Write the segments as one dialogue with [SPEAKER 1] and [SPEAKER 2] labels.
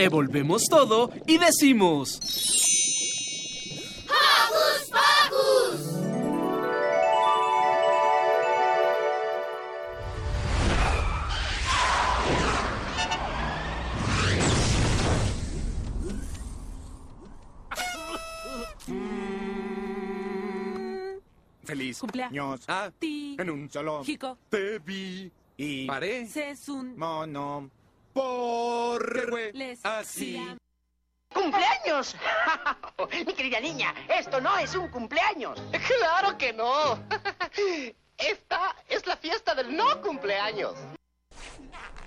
[SPEAKER 1] Revolvemos todo y decimos...
[SPEAKER 2] ¡Hocus Pocus!
[SPEAKER 3] Feliz
[SPEAKER 4] Cumpleaños.
[SPEAKER 3] Ah,
[SPEAKER 4] Ti.
[SPEAKER 3] en un solo
[SPEAKER 4] Chico.
[SPEAKER 3] te vi y
[SPEAKER 1] Paré.
[SPEAKER 4] Sesun.
[SPEAKER 3] mono por
[SPEAKER 4] Les.
[SPEAKER 3] así.
[SPEAKER 5] ¡Cumpleaños! Mi querida niña, esto no es un cumpleaños. ¡Claro que no! Esta es la fiesta del no cumpleaños.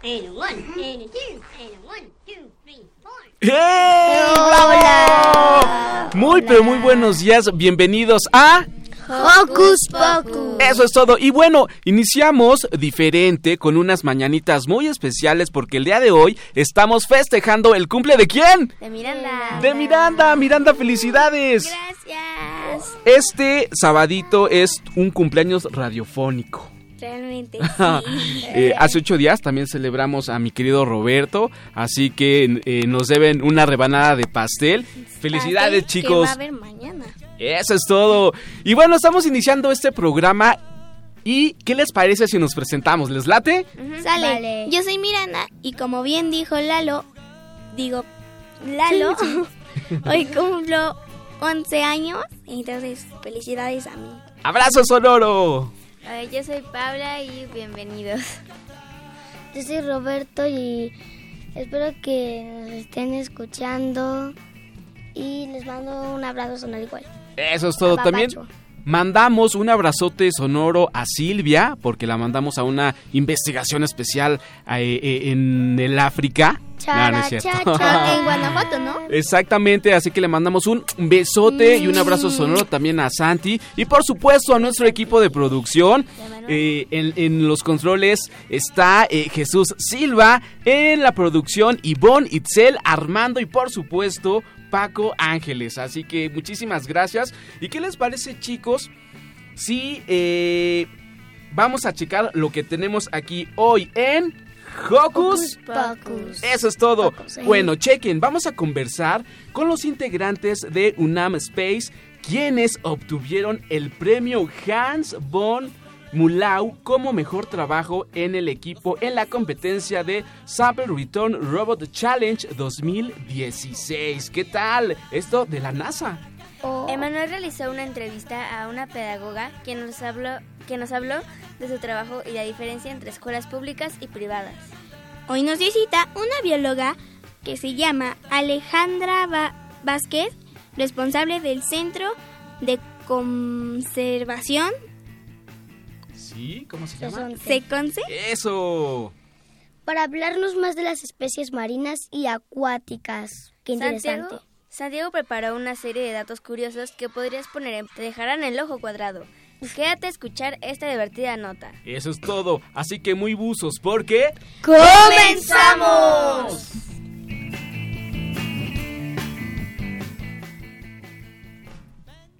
[SPEAKER 2] And one, and two, and one, two, three, four.
[SPEAKER 1] ¡Hey! ¡Bravo! Muy, pero muy buenos días. Bienvenidos a...
[SPEAKER 6] Hocus Pocus.
[SPEAKER 1] Eso es todo. Y bueno, iniciamos diferente con unas mañanitas muy especiales porque el día de hoy estamos festejando el cumple de quién?
[SPEAKER 6] De Miranda.
[SPEAKER 1] De Miranda. Miranda, felicidades.
[SPEAKER 6] Gracias.
[SPEAKER 1] Este sabadito es un cumpleaños radiofónico.
[SPEAKER 6] Realmente sí.
[SPEAKER 1] Eh, hace ocho días también celebramos a mi querido Roberto, así que eh, nos deben una rebanada de pastel. Felicidades
[SPEAKER 6] Pastel
[SPEAKER 1] chicos.
[SPEAKER 6] Que va a haber.
[SPEAKER 1] Eso es todo. Y bueno, estamos iniciando este programa. ¿Y qué les parece si nos presentamos? ¿Les late?
[SPEAKER 6] Sale. Yo soy Miranda y como bien dijo Lalo, digo Lalo, hoy cumplo 11 años, entonces felicidades a mí.
[SPEAKER 1] ¡Abrazo sonoro!
[SPEAKER 6] yo soy Paula y bienvenidos.
[SPEAKER 7] Yo soy Roberto y espero que nos estén escuchando y les mando un abrazo sonoro igual.
[SPEAKER 1] Eso es todo. También mandamos un abrazote sonoro a Silvia, porque la mandamos a una investigación especial eh, eh, en el África. No, no es cierto.
[SPEAKER 6] En Guanajuato, ¿no?
[SPEAKER 1] Exactamente, así que le mandamos un besote y un abrazo sonoro también a Santi y por supuesto a nuestro equipo de producción. Eh, en, en los controles está eh, Jesús Silva, en la producción Ivonne, Itzel, Armando y por supuesto Paco Ángeles. Así que muchísimas gracias. ¿Y qué les parece chicos? Si eh, vamos a checar lo que tenemos aquí hoy en Hocus
[SPEAKER 6] Pocus.
[SPEAKER 1] eso es todo.
[SPEAKER 7] ¿eh?
[SPEAKER 1] Bueno, chequen, vamos a conversar con los integrantes de UNAM Space, quienes obtuvieron el premio Hans von Mulau como mejor trabajo en el equipo en la competencia de Sample Return Robot Challenge 2016. ¿Qué tal? Esto de la NASA.
[SPEAKER 8] Emanuel realizó una entrevista a una pedagoga que nos habló, que nos habló de su trabajo y la diferencia entre escuelas públicas y privadas.
[SPEAKER 6] Hoy nos visita una bióloga que se llama Alejandra Va- Vázquez, responsable del Centro de Conservación
[SPEAKER 1] ¿Sí? ¿Cómo se llama?
[SPEAKER 6] Seconce.
[SPEAKER 1] Eso.
[SPEAKER 7] Para hablarnos más de las especies marinas y acuáticas. Qué interesante.
[SPEAKER 8] Santiago, Santiago preparó una serie de datos curiosos que podrías poner en, te dejarán el ojo cuadrado. Quédate a escuchar esta divertida nota.
[SPEAKER 1] Eso es todo. Así que muy buzos, porque...
[SPEAKER 6] ¡Comenzamos!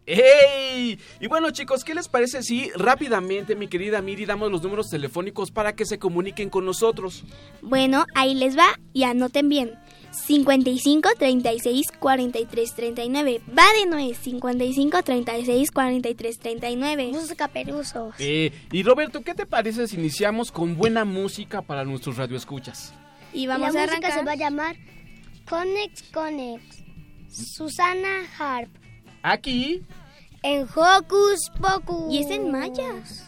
[SPEAKER 1] ¡Ey! Y bueno chicos, ¿qué les parece si rápidamente, mi querida Miri, damos los números telefónicos para que se comuniquen con nosotros?
[SPEAKER 6] Bueno, ahí les va y anoten bien. 55 36 43 39. Va de nuez. 55 36 43 39.
[SPEAKER 7] Música peruzos.
[SPEAKER 1] Eh, y Roberto, ¿qué te parece si iniciamos con buena música para nuestros radioescuchas?
[SPEAKER 6] Y
[SPEAKER 7] Y
[SPEAKER 6] vamos
[SPEAKER 7] la
[SPEAKER 6] a
[SPEAKER 7] música
[SPEAKER 6] arrancar.
[SPEAKER 7] se va a llamar Conex Conex. Susana Harp.
[SPEAKER 1] Aquí,
[SPEAKER 7] En Hocus Pocus.
[SPEAKER 6] Y es en mayas.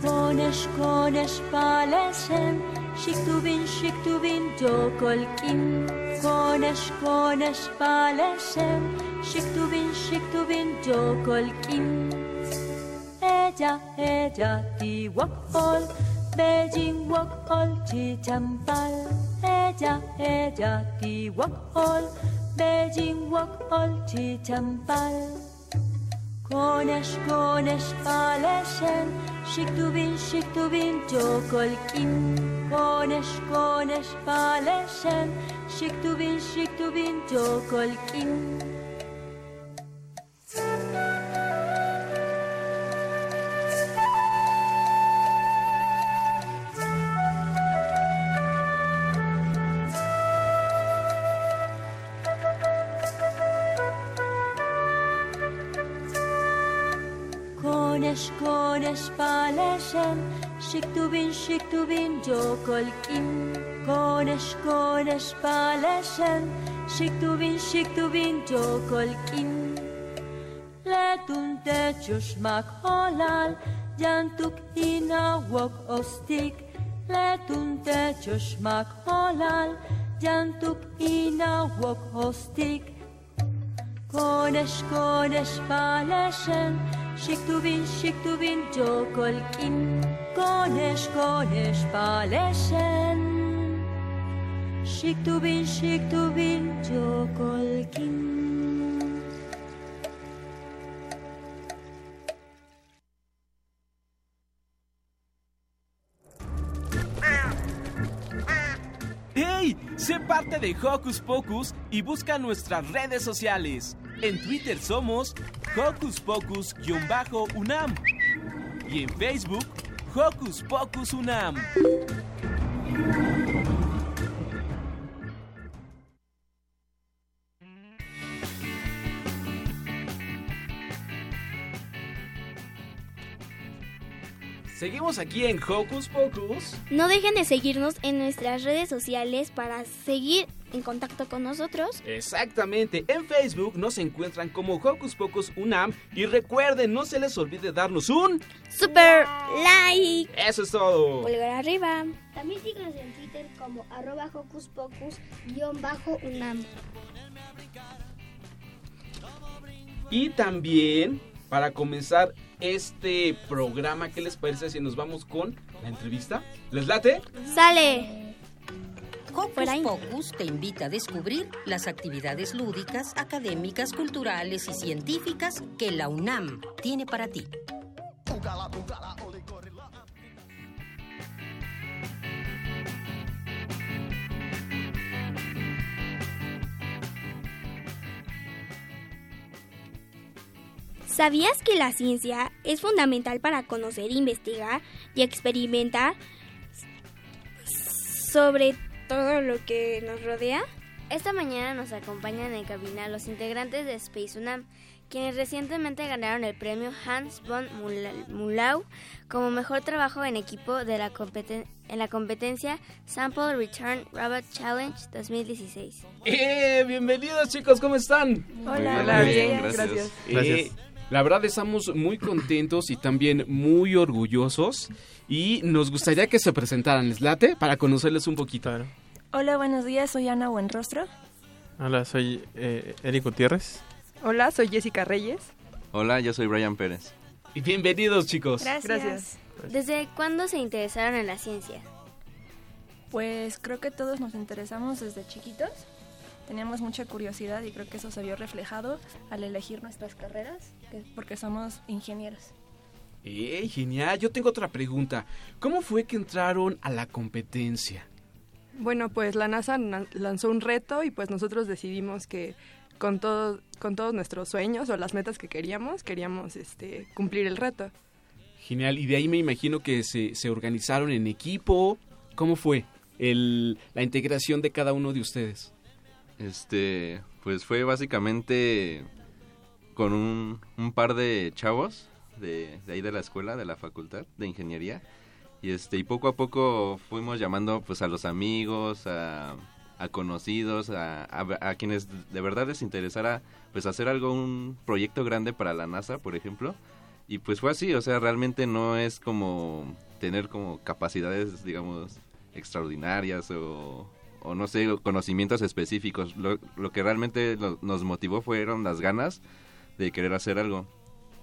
[SPEAKER 9] Con el
[SPEAKER 4] konesh Şıktuvin şıktuvin dokolkim Koneş koneş paleşem Şıktuvin şıktuvin dokolkim Eja eja ti wakol Beijing wakol ti tampal Eja eja ti wakol Beijing wakol ti tampal Koneş koneş paleşen Şıktuvin şıktuvin dokolkim שמונה שמונה שמונה שם שכתובים שכתובים תו כל קים Siktuvin, Siktuvin, Jokolkin, Konesh, Konesh, Paleshen, Siktuvin, Siktuvin, Jokolkin. Letun tecsos mag halál, gyantuk hinawok osztik, letun tecsos mag halál, gyantuk hinawok osztik. Konesh, Konesh, Paleshen, Siktuvin, Siktuvin, Jokolkin. Konesh, konesh, paleshem. Shiktuvin, shiktuvin, jokolkin.
[SPEAKER 9] ¡Hey! Sé parte de Hocus Pocus y busca nuestras redes sociales. En Twitter somos Hocus Pocus-UNAM y en Facebook Hocus Pocus UNAM.
[SPEAKER 1] Seguimos aquí en Hocus Pocus.
[SPEAKER 6] No dejen de seguirnos en nuestras redes sociales para seguir en contacto con nosotros.
[SPEAKER 1] Exactamente, en Facebook nos encuentran como Hocus Pocus UNAM y recuerden, no se les olvide darnos un
[SPEAKER 6] super like.
[SPEAKER 1] Eso es todo.
[SPEAKER 6] Pulgar arriba.
[SPEAKER 7] También síganos en Twitter como arroba hocus pocus guion bajo unam.
[SPEAKER 1] Y también, para comenzar este programa, ¿qué les parece si nos vamos con la entrevista? ¿Les late?
[SPEAKER 6] Sale.
[SPEAKER 10] Hocus Pocus te invita a descubrir las actividades lúdicas, académicas, culturales y científicas que la UNAM tiene para ti.
[SPEAKER 6] ¿Sabías que la ciencia es fundamental para conocer, investigar y experimentar sobre todo lo que nos rodea?
[SPEAKER 8] Esta mañana nos acompañan en cabina los integrantes de Space UNAM, quienes recientemente ganaron el premio Hans von Mulau como mejor trabajo en equipo de la competen- en la competencia Sample Return Robot Challenge 2016.
[SPEAKER 1] ¡Eh! Bienvenidos chicos, ¿cómo están?
[SPEAKER 8] Hola. Hola, bien, gracias.
[SPEAKER 1] Eh,
[SPEAKER 11] Gracias.
[SPEAKER 1] la verdad estamos muy contentos y también muy orgullosos y nos gustaría que se presentaran, ¿les late? Para conocerles un poquito.
[SPEAKER 12] Hola, buenos días, soy Ana Buenrostro.
[SPEAKER 11] Hola, soy eh, Eric Gutiérrez.
[SPEAKER 13] Hola, soy Jessica Reyes.
[SPEAKER 11] Hola, yo soy Brian Pérez.
[SPEAKER 1] Y bienvenidos chicos.
[SPEAKER 13] Gracias.
[SPEAKER 8] ¿Desde cuándo se interesaron en la ciencia?
[SPEAKER 12] Pues creo que todos nos interesamos desde chiquitos. Teníamos mucha curiosidad y creo que eso se vio reflejado al elegir nuestras carreras, que- porque somos ingenieros.
[SPEAKER 1] ¡Eh! Genial. Yo tengo otra pregunta. ¿Cómo fue que entraron a la competencia?
[SPEAKER 13] Bueno, pues la NASA na- lanzó un reto y pues nosotros decidimos que con todo, con todos nuestros sueños o las metas que queríamos, queríamos este cumplir el reto.
[SPEAKER 1] Genial. Y de ahí me imagino que se, se organizaron en equipo. ¿Cómo fue el, la integración de cada uno de ustedes?
[SPEAKER 11] Este, pues fue básicamente con un, un par de chavos de, de ahí de la escuela, de la facultad de ingeniería. Y este, y poco a poco fuimos llamando pues a los amigos, a, conocidos, a, quienes de verdad les interesara pues hacer algo, un proyecto grande para la NASA, por ejemplo. Y pues fue así, o sea, realmente no es como tener como capacidades, digamos, extraordinarias o, o no sé, conocimientos específicos. Lo, que realmente nos motivó fueron las ganas de querer hacer algo.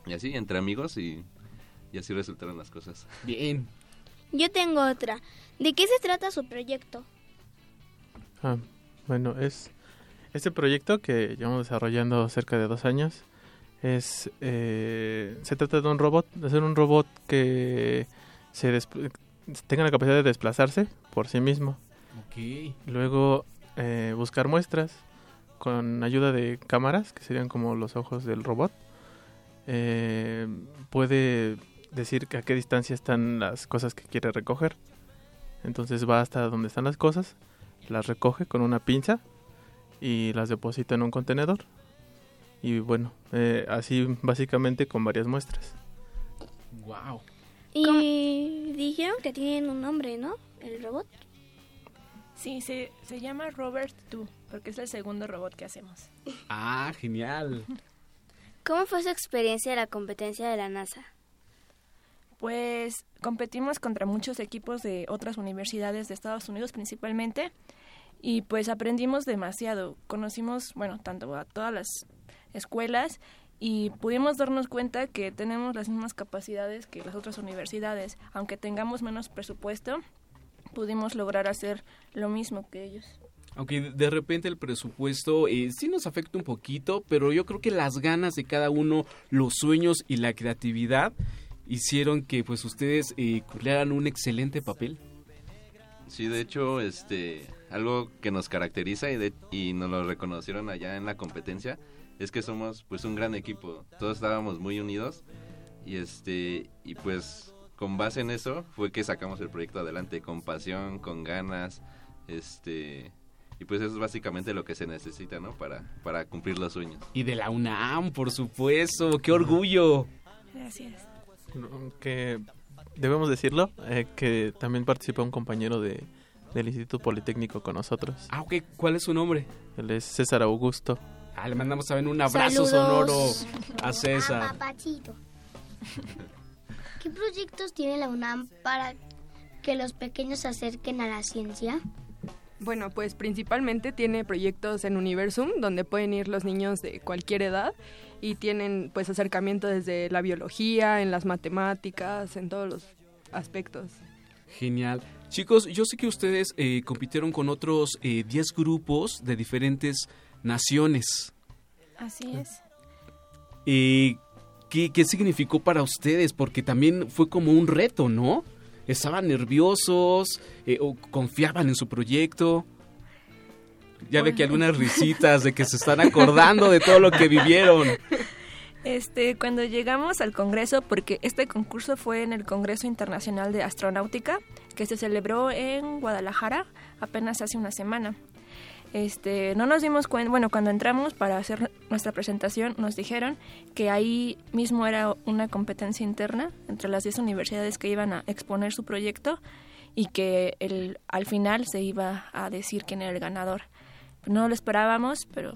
[SPEAKER 11] Y así, entre amigos y, y así resultaron las cosas.
[SPEAKER 1] Bien.
[SPEAKER 6] Yo tengo otra. ¿De qué se trata su proyecto?
[SPEAKER 14] Ah, bueno, es este proyecto que llevamos desarrollando cerca de dos años. Es eh, se trata de un robot, de hacer un robot que se tenga la capacidad de desplazarse por sí mismo.
[SPEAKER 1] Ok.
[SPEAKER 14] Luego eh, buscar muestras con ayuda de cámaras, que serían como los ojos del robot. Eh, puede decir que a qué distancia están las cosas que quiere recoger. Entonces va hasta donde están las cosas, las recoge con una pinza y las deposita en un contenedor. Y bueno, eh, así básicamente con varias muestras.
[SPEAKER 1] Wow.
[SPEAKER 6] Y dijeron que tienen un nombre, ¿no? El robot.
[SPEAKER 12] Sí, se, se llama Robert 2, porque es el segundo robot que hacemos.
[SPEAKER 1] Ah, genial.
[SPEAKER 8] ¿Cómo fue su experiencia de la competencia de la NASA?
[SPEAKER 12] Pues competimos contra muchos equipos de otras universidades de Estados Unidos principalmente y pues aprendimos demasiado. Conocimos, bueno, tanto a todas las escuelas y pudimos darnos cuenta que tenemos las mismas capacidades que las otras universidades. Aunque tengamos menos presupuesto, pudimos lograr hacer lo mismo que ellos.
[SPEAKER 1] Aunque de repente el presupuesto eh, sí nos afecta un poquito, pero yo creo que las ganas de cada uno, los sueños y la creatividad hicieron que pues ustedes eh, cumplieran un excelente papel.
[SPEAKER 11] Sí, de hecho, este, algo que nos caracteriza y, de- y nos lo reconocieron allá en la competencia es que somos pues un gran equipo. Todos estábamos muy unidos y este y pues con base en eso fue que sacamos el proyecto adelante con pasión, con ganas, este y pues eso es básicamente lo que se necesita, ¿no? Para para cumplir los sueños.
[SPEAKER 1] Y de la UNAM, por supuesto, qué orgullo.
[SPEAKER 12] Gracias.
[SPEAKER 14] Que debemos decirlo, eh, que también participó un compañero de, del Instituto Politécnico con nosotros.
[SPEAKER 1] Ah, ok, ¿cuál es su nombre?
[SPEAKER 14] Él es César Augusto.
[SPEAKER 1] Ah, le mandamos también un abrazo
[SPEAKER 7] Saludos.
[SPEAKER 1] sonoro a César.
[SPEAKER 7] Papachito. ¿Qué proyectos tiene la UNAM para que los pequeños se acerquen a la ciencia?
[SPEAKER 13] Bueno, pues principalmente tiene proyectos en Universum donde pueden ir los niños de cualquier edad y tienen pues acercamiento desde la biología, en las matemáticas, en todos los aspectos.
[SPEAKER 1] Genial. Chicos, yo sé que ustedes eh, compitieron con otros eh, 10 grupos de diferentes naciones.
[SPEAKER 12] Así es.
[SPEAKER 1] Eh, ¿qué, ¿Qué significó para ustedes? Porque también fue como un reto, ¿no? ¿Estaban nerviosos? Eh, ¿O confiaban en su proyecto? Ya ve que algunas risitas de que se están acordando de todo lo que vivieron.
[SPEAKER 12] Este, cuando llegamos al Congreso, porque este concurso fue en el Congreso Internacional de Astronáutica, que se celebró en Guadalajara apenas hace una semana. Este, no nos dimos cuenta, bueno, cuando entramos para hacer nuestra presentación, nos dijeron que ahí mismo era una competencia interna entre las 10 universidades que iban a exponer su proyecto y que el, al final se iba a decir quién era el ganador. No lo esperábamos, pero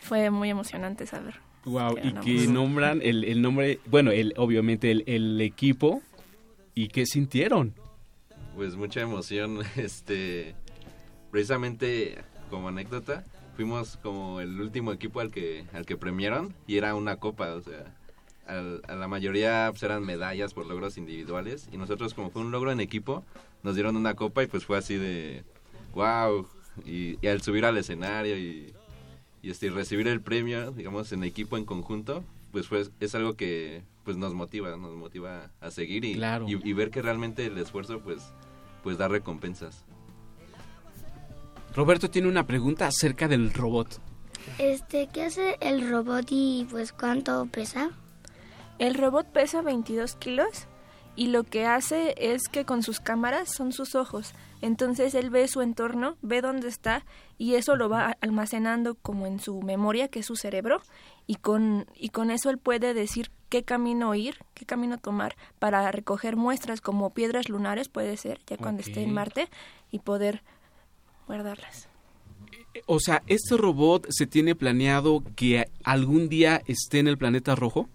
[SPEAKER 12] fue muy emocionante saber.
[SPEAKER 1] Wow,
[SPEAKER 12] que
[SPEAKER 1] y que nombran el, el nombre, bueno, el, obviamente el, el equipo. ¿Y qué sintieron?
[SPEAKER 11] Pues mucha emoción, este precisamente como anécdota, fuimos como el último equipo al que al que premiaron y era una copa, o sea, al- a la mayoría pues, eran medallas por logros individuales y nosotros como fue un logro en equipo, nos dieron una copa y pues fue así de wow y, y al subir al escenario y, y este recibir el premio, digamos en equipo en conjunto, pues fue es algo que pues nos motiva, nos motiva a seguir y,
[SPEAKER 1] Claro.
[SPEAKER 11] y, y ver que realmente el esfuerzo pues pues da recompensas.
[SPEAKER 1] Roberto tiene una pregunta acerca del robot.
[SPEAKER 7] Este, ¿qué hace el robot y pues cuánto pesa?
[SPEAKER 12] El robot pesa 22 kilos y lo que hace es que con sus cámaras son sus ojos. Entonces él ve su entorno, ve dónde está y eso lo va almacenando como en su memoria, que es su cerebro, y con, y con eso él puede decir qué camino ir, qué camino tomar para recoger muestras como piedras lunares, puede ser, ya cuando esté en. Marte, y poder guardarlas.
[SPEAKER 1] O sea, ¿este robot se tiene planeado que algún día esté en el planeta rojo?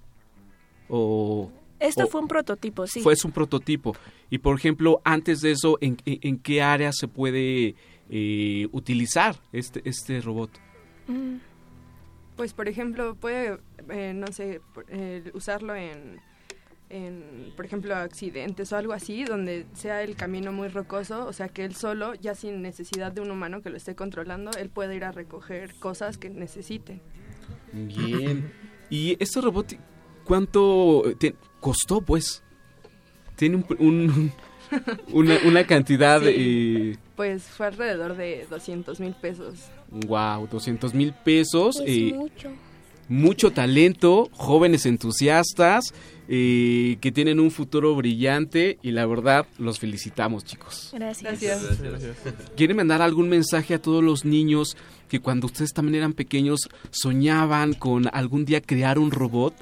[SPEAKER 1] ¿O
[SPEAKER 12] Esto
[SPEAKER 1] O-
[SPEAKER 12] fue un prototipo, sí.
[SPEAKER 1] Fue un prototipo. Y por ejemplo, antes de eso, ¿en, en- en qué área se puede eh, utilizar este, este robot?
[SPEAKER 13] Mm. Pues, por ejemplo, puede, eh, no sé, eh, usarlo en, en, por ejemplo, accidentes o algo así, donde sea el camino muy rocoso, o sea, que él solo, ya sin necesidad de un humano que lo esté controlando, él puede ir a recoger cosas que necesite.
[SPEAKER 1] Bien. ¿Y este robot cuánto te- costó, pues? Tiene un, un- una, una cantidad...
[SPEAKER 13] Sí.
[SPEAKER 1] eh,
[SPEAKER 13] Pues fue alrededor de 200 mil pesos.
[SPEAKER 1] wow, 200 mil pesos.
[SPEAKER 6] Es
[SPEAKER 1] eh,
[SPEAKER 6] mucho.
[SPEAKER 1] mucho talento, jóvenes entusiastas eh, que tienen un futuro brillante y la verdad los felicitamos chicos.
[SPEAKER 12] Gracias.
[SPEAKER 1] ¿Quieren mandar algún mensaje a todos los niños que cuando ustedes también eran pequeños soñaban con algún día crear un robot?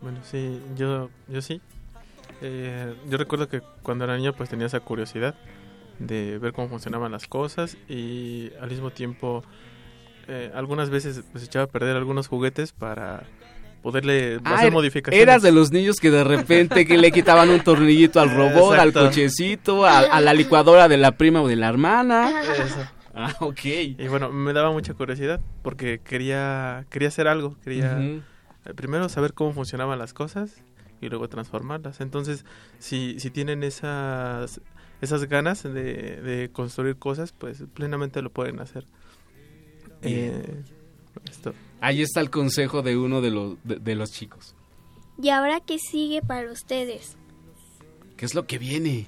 [SPEAKER 14] Bueno, sí, yo, yo sí. Eh, yo recuerdo que cuando era niño pues tenía esa curiosidad de ver cómo funcionaban las cosas y al mismo tiempo eh, algunas veces pues echaba a perder algunos juguetes para poderle
[SPEAKER 1] Ah,
[SPEAKER 14] hacer
[SPEAKER 1] er-
[SPEAKER 14] modificaciones.
[SPEAKER 1] Eras de los niños que de repente que le quitaban un tornillito al robot, al cochecito, a, a la licuadora de la prima o de la hermana.
[SPEAKER 14] Eso.
[SPEAKER 1] Ah, ok.
[SPEAKER 14] Y bueno, me daba mucha curiosidad porque quería quería hacer algo, quería
[SPEAKER 1] Ujú.
[SPEAKER 14] eh, primero saber cómo funcionaban las cosas y luego transformarlas. Entonces, si, si tienen esas esas ganas de, de construir cosas, pues plenamente lo pueden hacer. Eh, esto.
[SPEAKER 1] Ahí está el consejo de uno de los, de, de los chicos.
[SPEAKER 6] ¿Y ahora qué sigue para ustedes?
[SPEAKER 1] ¿Qué es lo que viene?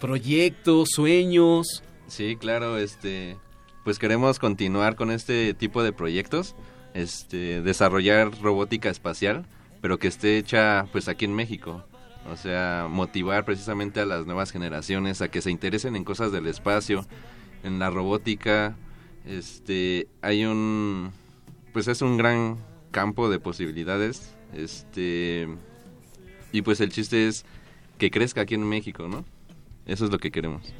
[SPEAKER 1] Proyectos, sueños.
[SPEAKER 11] Sí, claro, este, pues queremos continuar con este tipo de proyectos, este, desarrollar robótica espacial, pero que esté hecha pues aquí en México. O sea, motivar precisamente a las nuevas generaciones a que se interesen en cosas del espacio, en la robótica. Este, hay un pues es un gran campo de posibilidades, este y pues el chiste es que crezca aquí en México, ¿no? Eso es lo que queremos.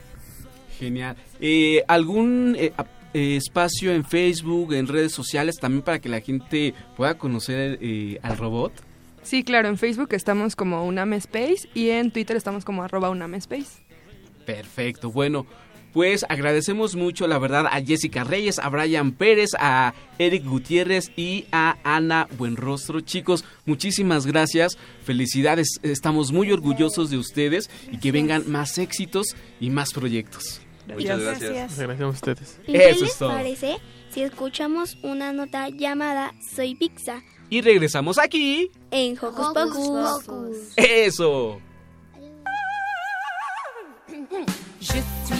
[SPEAKER 1] Genial. Eh, ¿Algún eh, eh, espacio en Facebook, en redes sociales, también para que la gente pueda conocer eh, al robot?
[SPEAKER 13] Sí, claro, en Facebook estamos como Uname Space y en Twitter estamos como arroba.
[SPEAKER 1] Perfecto. Bueno, pues agradecemos mucho, la verdad, a Jessica Reyes, a Brian Pérez, a Eric Gutiérrez y a Ana Buenrostro. Chicos, muchísimas gracias. Felicidades. Estamos muy orgullosos de ustedes y que vengan más éxitos y más proyectos.
[SPEAKER 11] Muchas gracias.
[SPEAKER 14] Muchas gracias a ustedes.
[SPEAKER 6] ¿Y qué
[SPEAKER 1] Eso
[SPEAKER 6] les
[SPEAKER 1] es todo.
[SPEAKER 6] parece si escuchamos una nota llamada Soy Pizza
[SPEAKER 1] Y regresamos aquí.
[SPEAKER 6] en Hocus
[SPEAKER 15] Hocus
[SPEAKER 6] Pocus?
[SPEAKER 1] Eso.
[SPEAKER 15] Je suis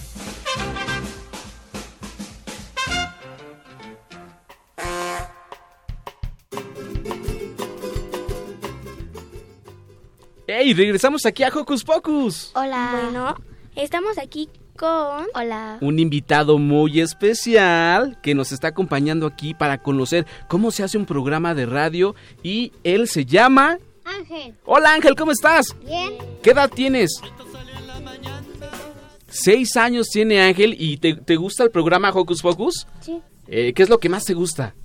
[SPEAKER 1] ¡Ey! Regresamos aquí a Hocus Pocus.
[SPEAKER 6] Hola. Bueno, estamos aquí con...
[SPEAKER 7] Hola.
[SPEAKER 1] Un invitado muy especial que nos está acompañando aquí para conocer cómo se hace un programa de radio y él se llama...
[SPEAKER 2] Ángel.
[SPEAKER 1] Hola Ángel, ¿cómo estás?
[SPEAKER 2] Bien.
[SPEAKER 1] ¿Qué edad tienes? Seis años tiene Ángel y ¿te, te gusta el programa Hocus Pocus?
[SPEAKER 7] Sí.
[SPEAKER 1] Eh, ¿Qué es lo que más te gusta?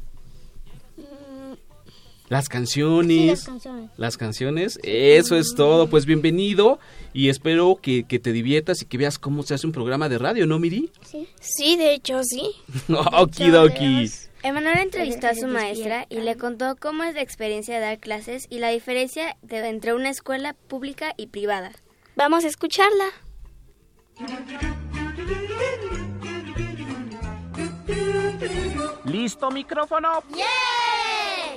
[SPEAKER 1] Las canciones.
[SPEAKER 7] Sí, las canciones.
[SPEAKER 1] Las canciones. Eso es todo. Pues bienvenido y espero que, que te diviertas y que veas cómo se hace un programa de radio, ¿no, Miri?
[SPEAKER 6] Sí. Sí, de hecho, sí.
[SPEAKER 1] Okidoki.
[SPEAKER 8] Emanuel entrevistó a su maestra y le contó cómo es la experiencia de dar clases y la diferencia de- entre una escuela pública y privada.
[SPEAKER 6] Vamos a escucharla.
[SPEAKER 16] ¿Listo micrófono?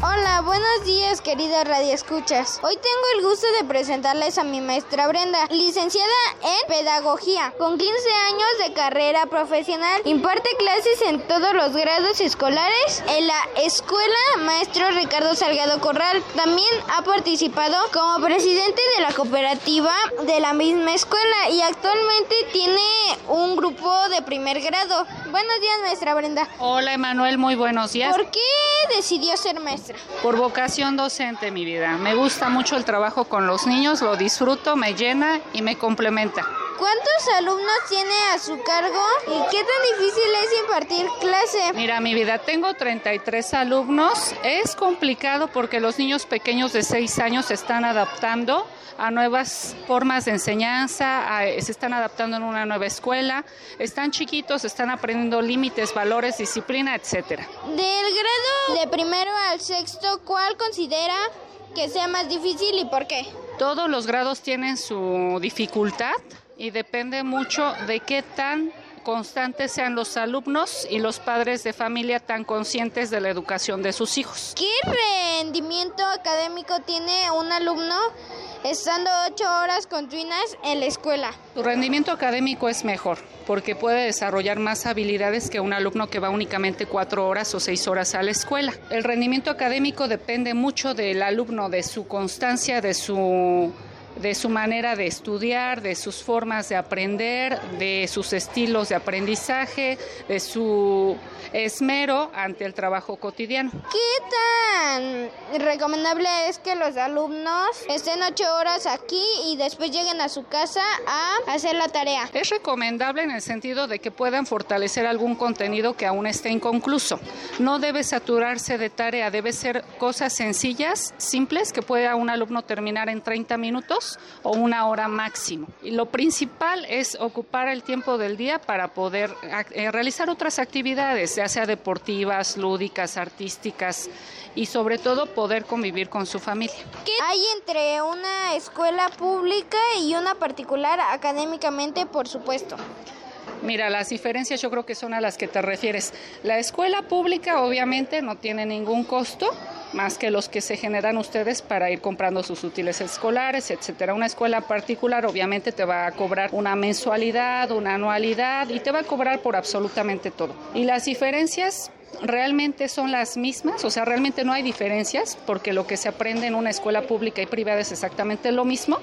[SPEAKER 17] Hola, buenos días queridas radioescuchas. Hoy tengo el gusto de presentarles a mi maestra Brenda, licenciada en Pedagogía, con 15 años de carrera profesional. Imparte clases en todos los grados escolares en la Escuela Maestro Ricardo Salgado Corral. También ha participado como presidente de la cooperativa de la misma escuela y actualmente tiene un grupo de primer grado. Buenos días, maestra Brenda.
[SPEAKER 18] Hola Emanuel, muy buenos días.
[SPEAKER 17] ¿Por qué decidió ser maestra?
[SPEAKER 18] Por vocación docente, mi vida. Me gusta mucho el trabajo con los niños, lo disfruto, me llena y me complementa.
[SPEAKER 17] ¿Cuántos alumnos tiene a su cargo y qué tan difícil es impartir clase?
[SPEAKER 18] Mira, mi vida, tengo 33 alumnos. Es complicado porque los niños pequeños de 6 años se están adaptando a nuevas formas de enseñanza, a- se están adaptando en una nueva escuela, están chiquitos, están aprendiendo límites, valores, disciplina, etcétera.
[SPEAKER 17] Del grado de primero al sexto, ¿cuál considera que sea más difícil y por qué?
[SPEAKER 18] Todos los grados tienen su dificultad y depende mucho de qué tan constantes sean los alumnos y los padres de familia tan conscientes de la educación de sus hijos.
[SPEAKER 17] ¿Qué rendimiento académico tiene un alumno estando ocho horas continuas en la escuela?
[SPEAKER 18] Su rendimiento académico es mejor porque puede desarrollar más habilidades que un alumno que va únicamente cuatro horas o seis horas a la escuela. El rendimiento académico depende mucho del alumno, de su constancia, de su de su manera de estudiar, de sus formas de aprender, de sus estilos de aprendizaje, de su esmero ante el trabajo cotidiano.
[SPEAKER 17] ¿Qué tan recomendable es que los alumnos estén ocho horas aquí y después lleguen a su casa a hacer la tarea?
[SPEAKER 18] Es recomendable en el sentido de que puedan fortalecer algún contenido que aún esté inconcluso. No debe saturarse de tarea, debe ser cosas sencillas, simples, que pueda un alumno terminar en 30 minutos o una hora máximo. Y lo principal es ocupar el tiempo del día para poder eh, realizar otras actividades, ya sea deportivas, lúdicas, artísticas y sobre todo poder convivir con su familia.
[SPEAKER 17] ¿Qué hay entre una escuela pública y una particular académicamente, por supuesto?
[SPEAKER 18] Mira, las diferencias yo creo que son a las que te refieres. La escuela pública obviamente no tiene ningún costo más que los que se generan ustedes para ir comprando sus útiles escolares, etcétera. Una escuela particular obviamente te va a cobrar una mensualidad, una anualidad y te va a cobrar por absolutamente todo. Y las diferencias realmente son las mismas, o sea, realmente no hay diferencias porque lo que se aprende en una escuela pública y privada es exactamente lo mismo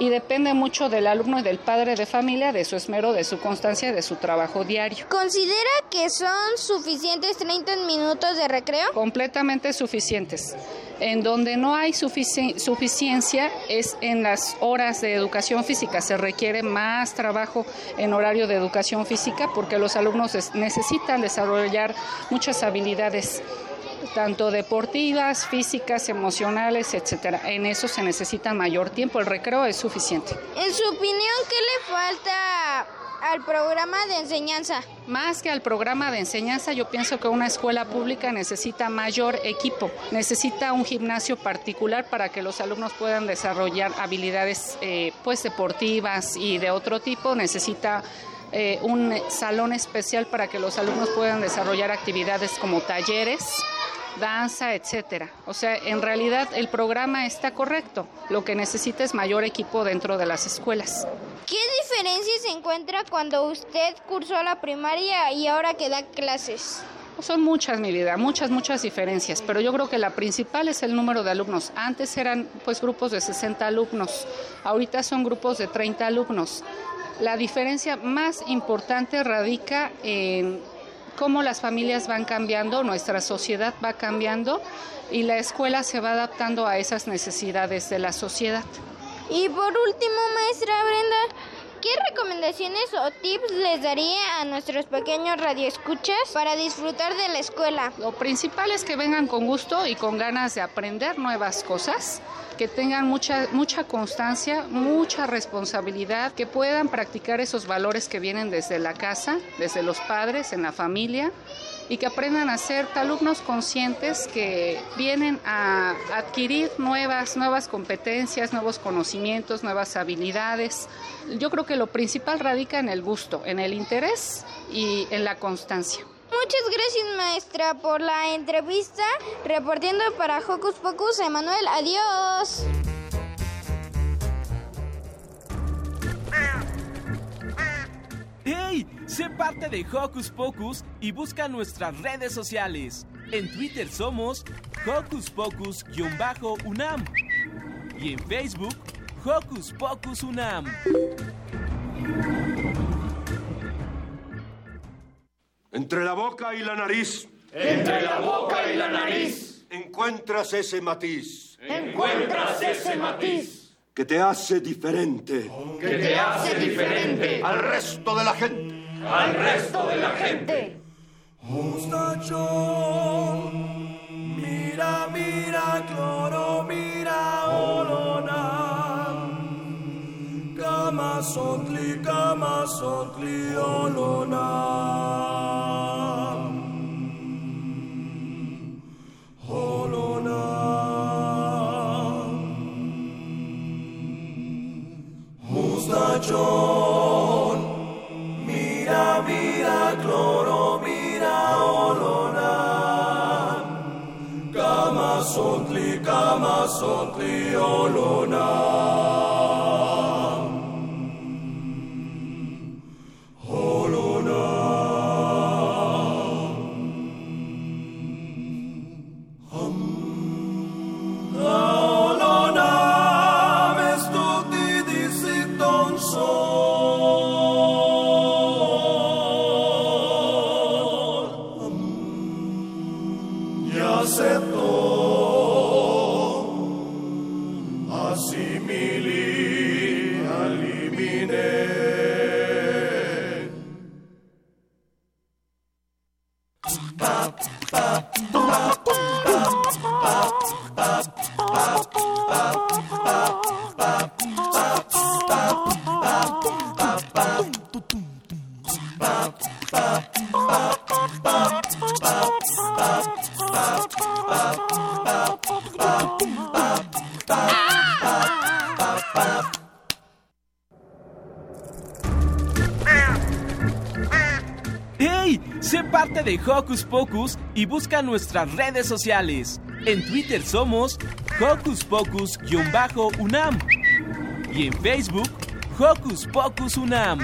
[SPEAKER 18] y depende mucho del alumno y del padre de familia, de su esmero, de su constancia, de su trabajo diario.
[SPEAKER 17] ¿Considera que son suficientes 30 minutos de recreo?
[SPEAKER 18] Completamente suficientes. En donde no hay sufici- suficiencia es en las horas de educación física. Se requiere más trabajo en horario de educación física porque los alumnos es- necesitan desarrollar muchas habilidades tanto deportivas, físicas, emocionales, etcétera. En eso se necesita mayor tiempo, el recreo es suficiente.
[SPEAKER 17] En su opinión, ¿qué le falta al programa de enseñanza?
[SPEAKER 18] Más que al programa de enseñanza, yo pienso que una escuela pública necesita mayor equipo, necesita un gimnasio particular para que los alumnos puedan desarrollar habilidades eh, pues deportivas y de otro tipo, necesita eh, un salón especial para que los alumnos puedan desarrollar actividades como talleres, danza, etcétera. O sea, en realidad el programa está correcto. Lo que necesita es mayor equipo dentro de las escuelas.
[SPEAKER 17] ¿Qué diferencia se encuentra cuando usted cursó la primaria y ahora que da clases?
[SPEAKER 18] Son muchas, mi vida, muchas, muchas diferencias, pero yo creo que la principal es el número de alumnos. Antes eran pues grupos de 60 alumnos, ahorita son grupos de 30 alumnos. La diferencia más importante radica en cómo las familias van cambiando, nuestra sociedad va cambiando y la escuela se va adaptando a esas necesidades de la sociedad.
[SPEAKER 17] Y por último, maestra Brenda, ¿qué recomendaciones o tips les daría a nuestros pequeños radioescuchas para disfrutar de la escuela?
[SPEAKER 18] Lo principal es que vengan con gusto y con ganas de aprender nuevas cosas que tengan mucha, mucha constancia, mucha responsabilidad, que puedan practicar esos valores que vienen desde la casa, desde los padres, en la familia, y que aprendan a ser alumnos conscientes que vienen a adquirir nuevas, nuevas competencias, nuevos conocimientos, nuevas habilidades. Yo creo que lo principal radica en el gusto, en el interés y en la constancia.
[SPEAKER 17] Muchas gracias maestra por la entrevista. Reportiendo para Hocus Pocus, Emanuel, adiós.
[SPEAKER 1] ¡Hey! Sé parte de Hocus Pocus y busca nuestras redes sociales. En Twitter somos Hocus Pocus-UNAM y en Facebook Hocus Pocus UNAM.
[SPEAKER 19] Entre la boca y la nariz.
[SPEAKER 20] Entre la boca y la nariz.
[SPEAKER 19] Encuentras ese matiz.
[SPEAKER 20] Encuentras ese matiz.
[SPEAKER 19] Que te hace diferente.
[SPEAKER 20] Que te hace diferente.
[SPEAKER 19] Al resto de la gente.
[SPEAKER 20] Al resto de la gente.
[SPEAKER 21] Mustachón. Mira, mira, cloro, mira, olonam. Kama sontli, kama sontli, olonam.
[SPEAKER 1] Hocus Pocus y busca nuestras redes sociales. En Twitter somos Hocus Pocus-UNAM y en Facebook Hocus Pocus UNAM.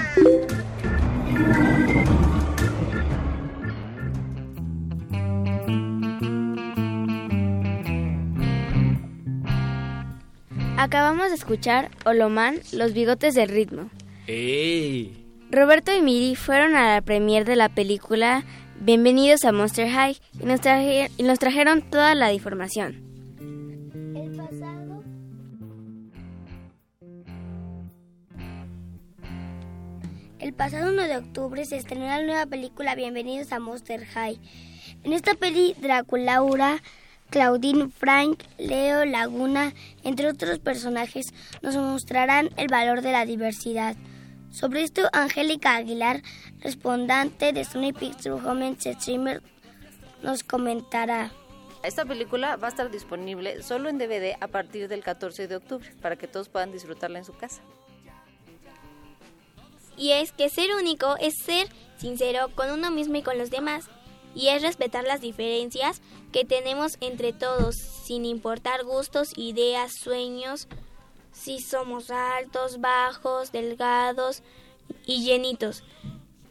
[SPEAKER 8] Acabamos de escuchar Olomán, Los Bigotes del Ritmo.
[SPEAKER 22] ¡Ey!
[SPEAKER 8] Roberto y Miri fueron a la premier de la película Bienvenidos a Monster High y nos, trajeron toda la información.
[SPEAKER 7] El pasado. El pasado 1 de octubre se estrenó la nueva película Bienvenidos a Monster High. En esta peli, Draculaura, Claudine Frank, Leo Laguna, entre otros personajes, nos mostrarán el valor de la diversidad. Sobre esto, Angélica Aguilar, respondente de Sony Pictures Home Streamer, nos comentará.
[SPEAKER 23] Esta película va a estar disponible solo en DVD a partir del 14 de octubre para que todos puedan disfrutarla en su casa.
[SPEAKER 6] Y es que ser único es ser sincero con uno mismo y con los demás. Y es respetar las diferencias que tenemos entre todos, sin importar gustos, ideas, sueños, si somos altos, bajos, delgados y llenitos.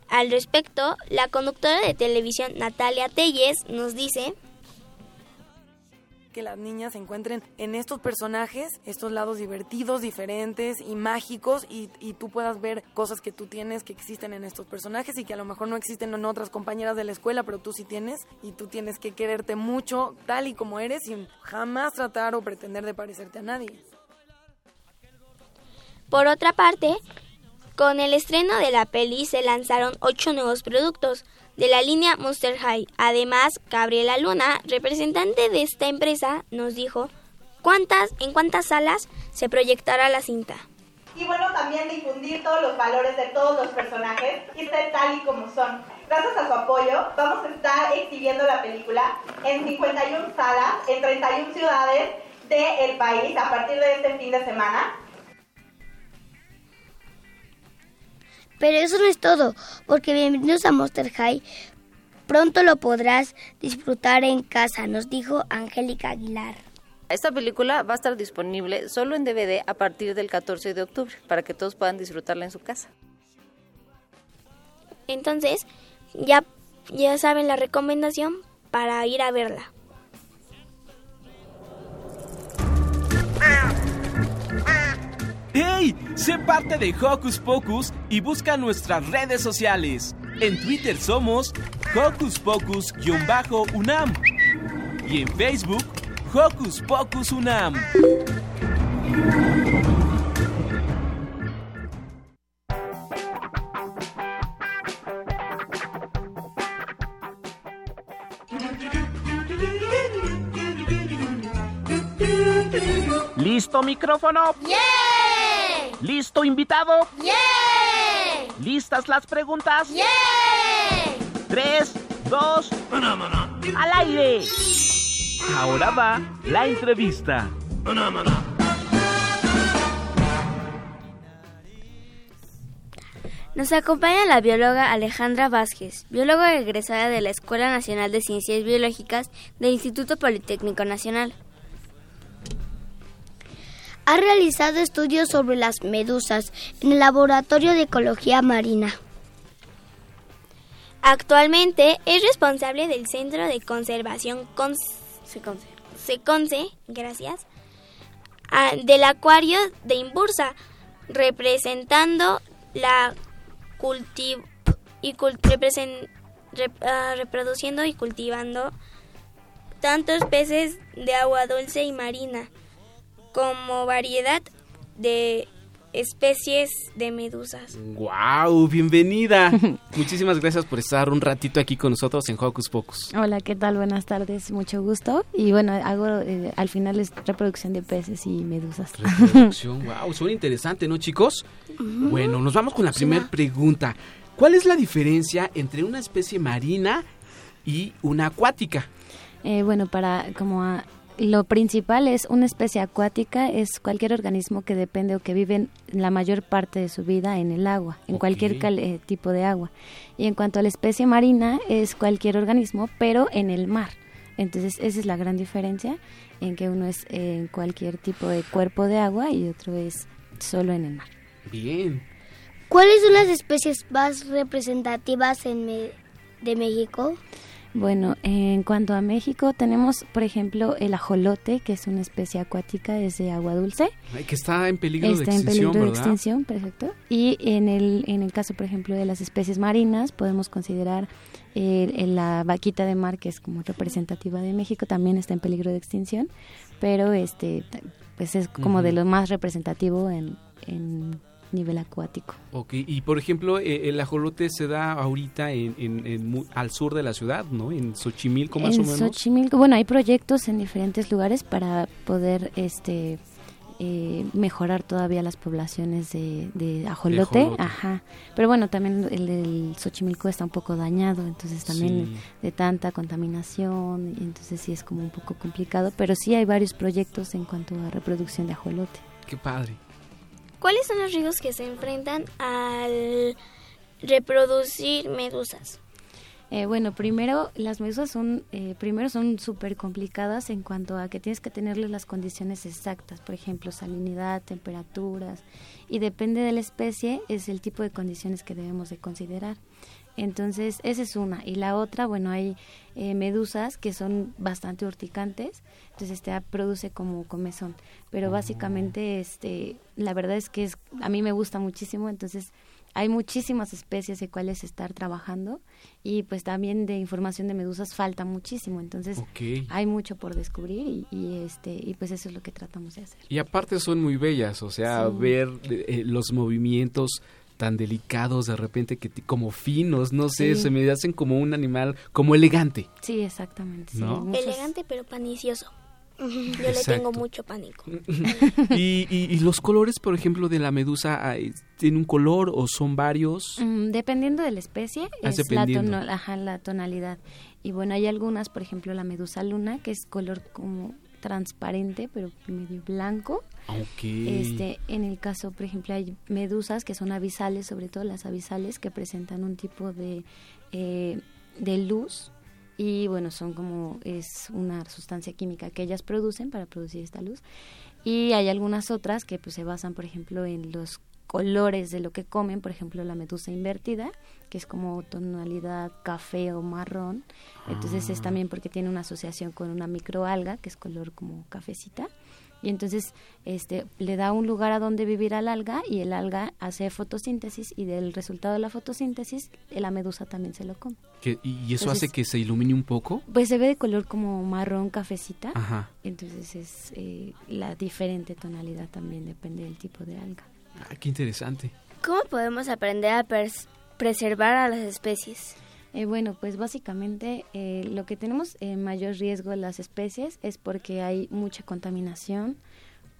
[SPEAKER 6] Al respecto, la conductora de televisión Natalia Telles nos dice
[SPEAKER 24] que las niñas se encuentren en estos personajes, estos lados divertidos, diferentes y mágicos y, y, tú puedas ver cosas que tú tienes que existen en estos personajes y que a lo mejor no existen en otras compañeras de la escuela, pero tú sí tienes y tú tienes que quererte mucho tal y como eres y jamás tratar o pretender de parecerte a nadie.
[SPEAKER 6] Por otra parte, con el estreno de la peli se lanzaron ocho nuevos productos de la línea Monster High. Además, Gabriela Luna, representante de esta empresa, nos dijo cuántas, en cuántas salas se proyectará la cinta.
[SPEAKER 25] Y bueno, también difundir todos los valores de todos los personajes y ser tal y como son. Gracias a su apoyo, vamos a estar exhibiendo la película en 51 salas, en 31 ciudades del país a partir de este fin de semana.
[SPEAKER 7] Pero eso no es todo, porque bienvenidos a Monster High. Pronto lo podrás disfrutar en casa, nos dijo Angélica Aguilar.
[SPEAKER 23] Esta película va a estar disponible solo en DVD a partir del 14 de octubre, para que todos puedan disfrutarla en su casa.
[SPEAKER 6] Entonces, ya, ya saben la recomendación para ir a verla.
[SPEAKER 9] ¡Hey! Sé parte de Hocus Pocus y busca nuestras redes sociales. En Twitter somos Hocus Pocus-UNAM y en Facebook Hocus Pocus UNAM.
[SPEAKER 16] ¿Listo micrófono?
[SPEAKER 2] ¡Yeah!
[SPEAKER 16] ¿Listo invitado?
[SPEAKER 2] ¡Yeah!
[SPEAKER 16] ¿Listas las preguntas?
[SPEAKER 2] ¡Yeah!
[SPEAKER 16] Tres, dos, al aire. Ahora va la entrevista.
[SPEAKER 8] Nos acompaña la bióloga Alejandra Vázquez, bióloga egresada de la Escuela Nacional de Ciencias Biológicas del Instituto Politécnico Nacional.
[SPEAKER 7] Ha realizado estudios sobre las medusas en el Laboratorio de Ecología Marina.
[SPEAKER 6] Actualmente es responsable del Centro de Conservación
[SPEAKER 8] Seconce,
[SPEAKER 6] Seconce gracias, del Acuario de Imbursa, representando la cultivo y cult represent, rep, uh, reproduciendo y cultivando tantos peces de agua dulce y marina como variedad de especies de medusas.
[SPEAKER 1] ¡Wow! Bienvenida. Muchísimas gracias por estar un ratito aquí con nosotros en Hocus Pocus.
[SPEAKER 26] Hola, ¿qué tal? Buenas tardes, mucho gusto. Y bueno, hago eh, al final es reproducción de peces y medusas.
[SPEAKER 1] Reproducción, wow, suena interesante, ¿no, chicos? Uh -huh. Bueno, nos vamos con la primera pregunta. ¿Cuál es la diferencia entre una especie marina y una acuática?
[SPEAKER 26] Eh, bueno, para como a, lo principal es una especie acuática, es cualquier organismo que depende o que vive la mayor parte de su vida en el agua, en okay. cualquier eh, tipo de agua. Y en cuanto a la especie marina, es cualquier organismo, pero en el mar. Entonces, esa es la gran diferencia en que uno es en eh, cualquier tipo de cuerpo de agua y otro es solo en el mar.
[SPEAKER 1] Bien.
[SPEAKER 7] ¿Cuáles son las especies más representativas en me de México?
[SPEAKER 26] Bueno, en cuanto a México, tenemos, por ejemplo, el ajolote, que es una especie acuática, es de agua dulce.
[SPEAKER 1] Ay, que está en peligro
[SPEAKER 26] está
[SPEAKER 1] de extinción,
[SPEAKER 26] en peligro
[SPEAKER 1] ¿verdad?
[SPEAKER 26] de extinción, perfecto. Y en el, en el caso, por ejemplo, de las especies marinas, podemos considerar eh, la vaquita de mar, que es como representativa de México, también está en peligro de extinción, pero este pues es como uh -huh. de lo más representativo en, en nivel acuático.
[SPEAKER 1] Ok, y por ejemplo, eh, el ajolote se da ahorita en, en- en al sur de la ciudad, ¿no? En Xochimilco más
[SPEAKER 26] en
[SPEAKER 1] o menos.
[SPEAKER 26] Xochimilco, bueno, hay proyectos en diferentes lugares para poder este eh, mejorar todavía las poblaciones de, de ajolote.
[SPEAKER 1] ajolote.
[SPEAKER 26] Ajá. Pero bueno, también el Xochimilco está un poco dañado, entonces también
[SPEAKER 1] Sí.
[SPEAKER 26] de tanta contaminación, entonces sí es como un poco complicado, pero sí hay varios proyectos en cuanto a reproducción de ajolote.
[SPEAKER 1] Qué padre.
[SPEAKER 6] ¿Cuáles son los riesgos que se enfrentan al reproducir medusas?
[SPEAKER 26] Eh, bueno, primero las medusas son, eh, primero son súper complicadas en cuanto a que tienes que tenerles las condiciones exactas, por ejemplo, salinidad, temperaturas, y depende de la especie es el tipo de condiciones que debemos de considerar. Entonces, esa es una. Y la otra, bueno, hay eh, medusas que son bastante urticantes, entonces este produce como comezón. Pero básicamente, este, la verdad es que es, a mí me gusta muchísimo, entonces hay muchísimas especies de cuales estar trabajando y pues también de información de medusas falta muchísimo, entonces hay mucho por descubrir y, y, este y pues eso es lo que tratamos de hacer.
[SPEAKER 1] Y aparte son muy bellas, o sea,
[SPEAKER 26] Sí.
[SPEAKER 1] ver eh, los movimientos tan delicados de repente que como finos, no sé,
[SPEAKER 26] Sí.
[SPEAKER 1] se me hacen como un animal como elegante.
[SPEAKER 26] Sí, exactamente. sí,
[SPEAKER 1] ¿No?
[SPEAKER 26] muchos-
[SPEAKER 6] Elegante pero panicioso. Yo le tengo mucho pánico.
[SPEAKER 1] y, y- y los colores, por ejemplo, de la medusa, ¿tiene un color o son varios?
[SPEAKER 26] Mm, dependiendo de la especie,
[SPEAKER 1] Ah,
[SPEAKER 26] es la, tono- ajá, la tonalidad. Y bueno, hay algunas, por ejemplo, la medusa luna, que es color como transparente, pero medio blanco.
[SPEAKER 1] Ok.
[SPEAKER 26] Este, en el caso, por ejemplo, hay medusas que son avisales, sobre todo las avisales, que presentan un tipo de, eh, de luz y bueno, son como, es una sustancia química que ellas producen para producir esta luz. Y hay algunas otras que pues se basan, por ejemplo, en los colores de lo que comen, por ejemplo, la medusa invertida, que es como tonalidad café o marrón. Entonces es
[SPEAKER 1] Ah.
[SPEAKER 26] también porque tiene una asociación con una microalga, que es color como cafecita. Y entonces este le da un lugar a donde vivir al alga y el alga hace fotosíntesis y del resultado de la fotosíntesis la medusa también se lo come.
[SPEAKER 1] ¿Y y eso
[SPEAKER 26] Entonces-
[SPEAKER 1] hace que se ilumine un poco?
[SPEAKER 26] Pues se ve de color como marrón cafecita.
[SPEAKER 1] Ajá.
[SPEAKER 26] Entonces es eh, la diferente tonalidad también depende del tipo de alga.
[SPEAKER 1] Ah, qué interesante.
[SPEAKER 8] ¿Cómo podemos aprender a preservar a las especies?
[SPEAKER 26] Eh, bueno, pues básicamente eh, lo que tenemos en mayor riesgo en las especies es porque hay mucha contaminación,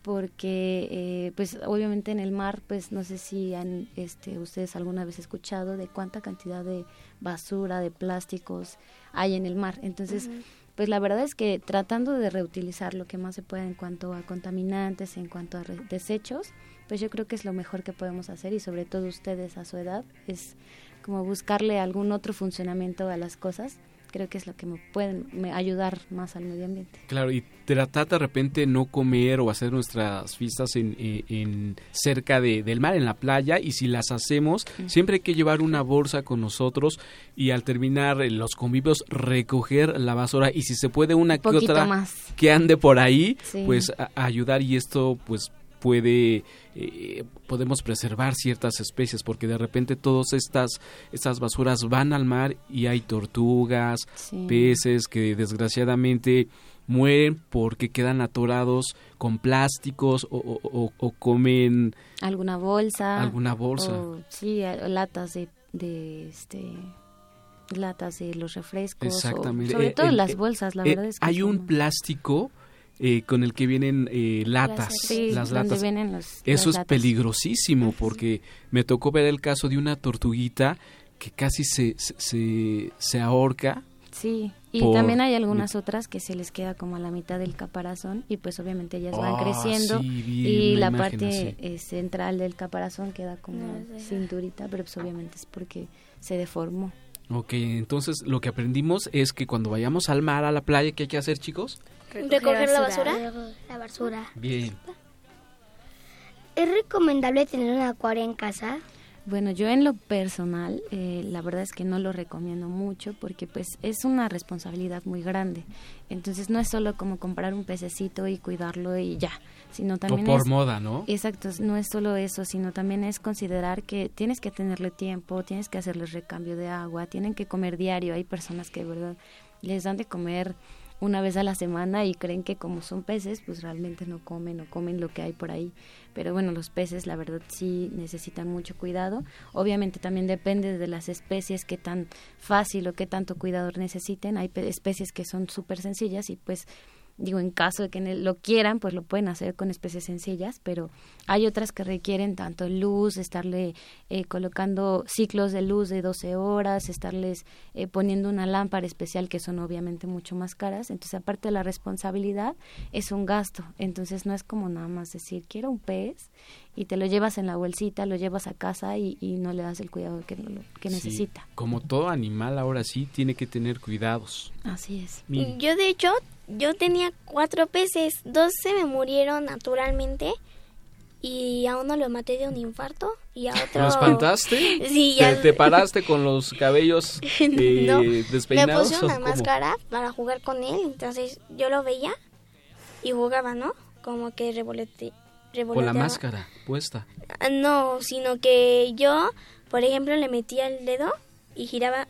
[SPEAKER 26] porque eh, pues obviamente en el mar, pues no sé si han este, ustedes alguna vez escuchado de cuánta cantidad de basura, de plásticos hay en el mar. Entonces, pues la verdad es que tratando de reutilizar lo que más se pueda en cuanto a contaminantes, en cuanto a desechos, pues yo creo que es lo mejor que podemos hacer y sobre todo ustedes a su edad es como buscarle algún otro funcionamiento a las cosas. Creo que es lo que me pueden me- ayudar más al medio ambiente.
[SPEAKER 1] Claro, y tratar de repente no comer o hacer nuestras fiestas en, en- en- cerca de- del mar, en la playa, y si las hacemos, siempre hay que llevar una bolsa con nosotros y al terminar eh, los convivios recoger la basura y si se puede una que otra
[SPEAKER 26] más.
[SPEAKER 1] que ande por ahí,
[SPEAKER 26] Sí.
[SPEAKER 1] pues a- a ayudar y esto pues puede eh, podemos preservar ciertas especies porque de repente todas estas estas basuras van al mar y hay tortugas
[SPEAKER 26] Sí.
[SPEAKER 1] peces que desgraciadamente mueren porque quedan atorados con plásticos o, o- o- o comen
[SPEAKER 26] Alguna bolsa.
[SPEAKER 1] Alguna bolsa.
[SPEAKER 26] sí, latas de, de este latas de los refrescos.
[SPEAKER 1] exactamente
[SPEAKER 26] sobre
[SPEAKER 1] Eh,
[SPEAKER 26] todo
[SPEAKER 1] el-
[SPEAKER 26] las
[SPEAKER 1] eh,
[SPEAKER 26] bolsas, la
[SPEAKER 1] eh,
[SPEAKER 26] verdad es que
[SPEAKER 1] hay un plástico eh, con el que vienen eh, latas
[SPEAKER 26] Sí,
[SPEAKER 1] las latas
[SPEAKER 26] vienen los-
[SPEAKER 1] eso
[SPEAKER 26] las
[SPEAKER 1] es
[SPEAKER 26] latas.
[SPEAKER 1] peligrosísimo porque me tocó ver el caso de una tortuguita que casi se se, se, se ahorca
[SPEAKER 26] Sí, y
[SPEAKER 1] por-
[SPEAKER 26] también hay algunas otras que se les queda como a la mitad del caparazón y pues obviamente ellas van
[SPEAKER 1] Ah,
[SPEAKER 26] creciendo
[SPEAKER 1] sí,
[SPEAKER 26] y la
[SPEAKER 1] imagen
[SPEAKER 26] parte eh, central del caparazón queda como
[SPEAKER 6] No, sí.
[SPEAKER 26] cinturita, pero pues obviamente es porque se deformó.
[SPEAKER 1] Ok, entonces lo que aprendimos es que cuando vayamos al mar, a la playa, ¿qué hay que hacer, chicos?
[SPEAKER 6] ¿Recoger la basura?
[SPEAKER 7] La basura.
[SPEAKER 1] Bien.
[SPEAKER 7] ¿Es recomendable tener un acuario en casa?
[SPEAKER 26] Bueno, yo en lo personal, eh, la verdad es que no lo recomiendo mucho porque pues es una responsabilidad muy grande. Entonces no es solo como comprar un pececito y cuidarlo y ya, sino también
[SPEAKER 1] por
[SPEAKER 26] es-
[SPEAKER 1] moda, ¿no?
[SPEAKER 26] Exacto, no es solo eso, sino también es considerar que tienes que tenerle tiempo, tienes que hacerles recambio de agua, tienen que comer diario. Hay personas que, de verdad, les dan de comer una vez a la semana y creen que como son peces, pues realmente no comen o comen lo que hay por ahí. Pero bueno, los peces la verdad sí necesitan mucho cuidado. Obviamente también depende de las especies qué tan fácil o qué tanto cuidado necesiten. Hay pe- especies que son súper sencillas y pues digo, en caso de que lo quieran, pues lo pueden hacer con especies sencillas, pero hay otras que requieren tanto luz, estarle eh, colocando ciclos de luz de 12 horas, estarles eh, poniendo una lámpara especial que son obviamente mucho más caras. Entonces, aparte de la responsabilidad, es un gasto. Entonces, no es como nada más decir, quiero un pez y te lo llevas en la bolsita, lo llevas a casa y, y no le das el cuidado que, que
[SPEAKER 1] Sí,
[SPEAKER 26] necesita.
[SPEAKER 1] Como todo animal ahora sí tiene que tener cuidados.
[SPEAKER 26] Así es.
[SPEAKER 6] Yo de hecho, yo tenía cuatro peces, dos se me murieron naturalmente y a uno lo maté de un infarto y a otro...
[SPEAKER 1] ¿Lo espantaste?
[SPEAKER 6] Sí,
[SPEAKER 1] ¿Te,
[SPEAKER 6] ya...
[SPEAKER 1] te paraste con los cabellos eh,
[SPEAKER 6] no, me
[SPEAKER 1] despeinados?
[SPEAKER 6] puse
[SPEAKER 1] o
[SPEAKER 6] una máscara para jugar con él, entonces yo lo veía y jugaba, ¿no? Como que revolete,
[SPEAKER 1] Con la máscara puesta.
[SPEAKER 6] Ah, No, sino que yo, por ejemplo, le metía el dedo y giraba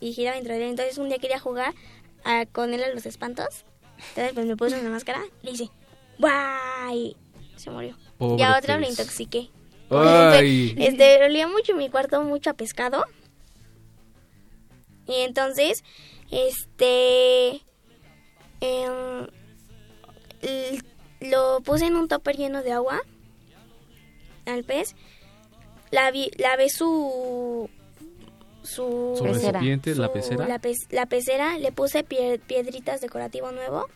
[SPEAKER 6] y giraba dentro de él. Entonces un día quería jugar ah, con él a los espantos. Entonces pues me puse una máscara, le hice ¡guay! Se murió.
[SPEAKER 1] Pobre
[SPEAKER 6] y a otra le intoxiqué.
[SPEAKER 1] Ay.
[SPEAKER 6] Este, olía mucho mi cuarto, mucho a pescado. Y entonces, este, em, lo puse en un topper lleno de agua al pez. Lavi- lavé su su,
[SPEAKER 1] Su recipiente, la pecera.
[SPEAKER 6] La, pez- la pecera, le puse pie- piedritas decorativo nuevo.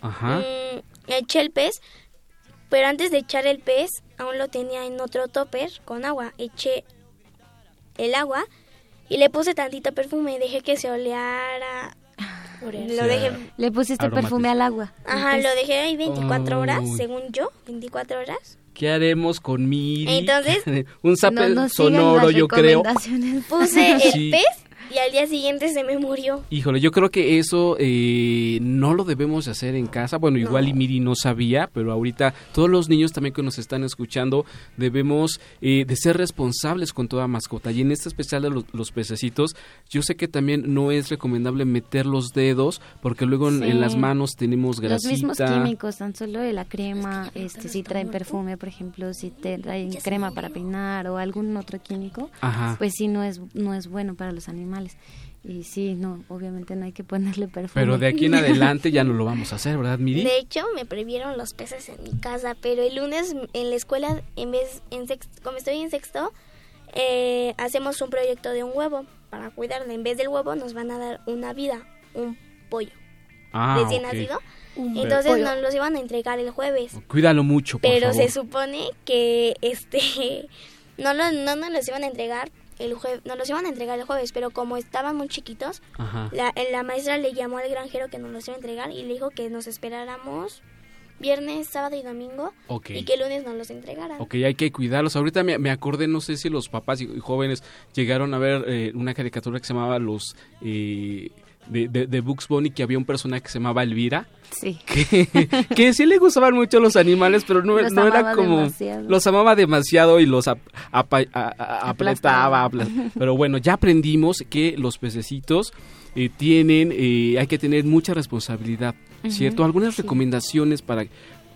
[SPEAKER 1] Ajá.
[SPEAKER 6] Mm, eché el pez, pero antes de echar el pez, aún lo tenía en otro topper con agua. Eché el agua y le puse tantito perfume, dejé que se oleara. Lo dejé,
[SPEAKER 26] Le pusiste perfume al agua.
[SPEAKER 6] ajá, lo dejé ahí 24 horas, según yo, 24 horas.
[SPEAKER 1] ¿Qué haremos con Miri?
[SPEAKER 6] Entonces-
[SPEAKER 1] un zape
[SPEAKER 26] No
[SPEAKER 1] sonoro, yo creo.
[SPEAKER 6] Puse el
[SPEAKER 1] Sí.
[SPEAKER 6] pez y al día siguiente se me murió.
[SPEAKER 1] Híjole, yo creo que eso eh, no lo debemos de hacer en casa. Bueno, igual y Miri no sabía, pero ahorita todos los niños también que nos están escuchando debemos eh, de ser responsables con toda mascota. Y en este especial de los, los pececitos, yo sé que también no es recomendable meter los dedos porque luego en,
[SPEAKER 26] Sí.
[SPEAKER 1] en las manos tenemos
[SPEAKER 26] Los mismos
[SPEAKER 1] grasita.
[SPEAKER 26] químicos, tan solo de la crema, este, si traen perfume, por ejemplo, si te traen crema para peinar o algún otro químico,
[SPEAKER 1] Ajá.
[SPEAKER 26] pues sí no es no es bueno para los animales. Y sí, no, obviamente no hay que ponerle perfume.
[SPEAKER 1] Pero de aquí en adelante ya no lo vamos a hacer, ¿verdad, Miri?
[SPEAKER 6] De hecho, me prohibieron los peces en mi casa, pero el lunes en la escuela, en vez, en sexto, como estoy en sexto, eh, hacemos un proyecto de un huevo para cuidarlo. En vez del huevo nos van a dar una vida, un pollo
[SPEAKER 1] Ah,
[SPEAKER 6] recién
[SPEAKER 1] ok.
[SPEAKER 6] nacido. Entonces
[SPEAKER 1] pollo.
[SPEAKER 6] nos los iban a entregar el jueves.
[SPEAKER 1] Cuídalo mucho, por
[SPEAKER 6] Pero
[SPEAKER 1] favor.
[SPEAKER 6] se supone que este no, lo- no nos los iban a entregar el jueves, nos los iban a entregar el jueves, pero como estaban muy chiquitos,
[SPEAKER 1] Ajá.
[SPEAKER 6] la, la maestra le llamó al granjero que nos los iba a entregar y le dijo que nos esperáramos viernes, sábado y domingo y que el lunes nos los entregaran.
[SPEAKER 1] Ok, hay que cuidarlos. Ahorita me, me acordé, no sé si los papás y, y jóvenes llegaron a ver eh, una caricatura que se llamaba Los... eh, de, de, de Bugs Bunny, que había un personaje que se llamaba Elvira.
[SPEAKER 26] Sí.
[SPEAKER 1] Que, que sí le gustaban mucho los animales, pero no,
[SPEAKER 26] Los
[SPEAKER 1] no era como...
[SPEAKER 26] demasiado.
[SPEAKER 1] Los amaba demasiado y los ap- apa- a- a- apretaba. apla- Pero bueno, ya aprendimos que los pececitos eh, tienen... eh, hay que tener mucha responsabilidad, ¿cierto? Algunas
[SPEAKER 26] sí.
[SPEAKER 1] recomendaciones para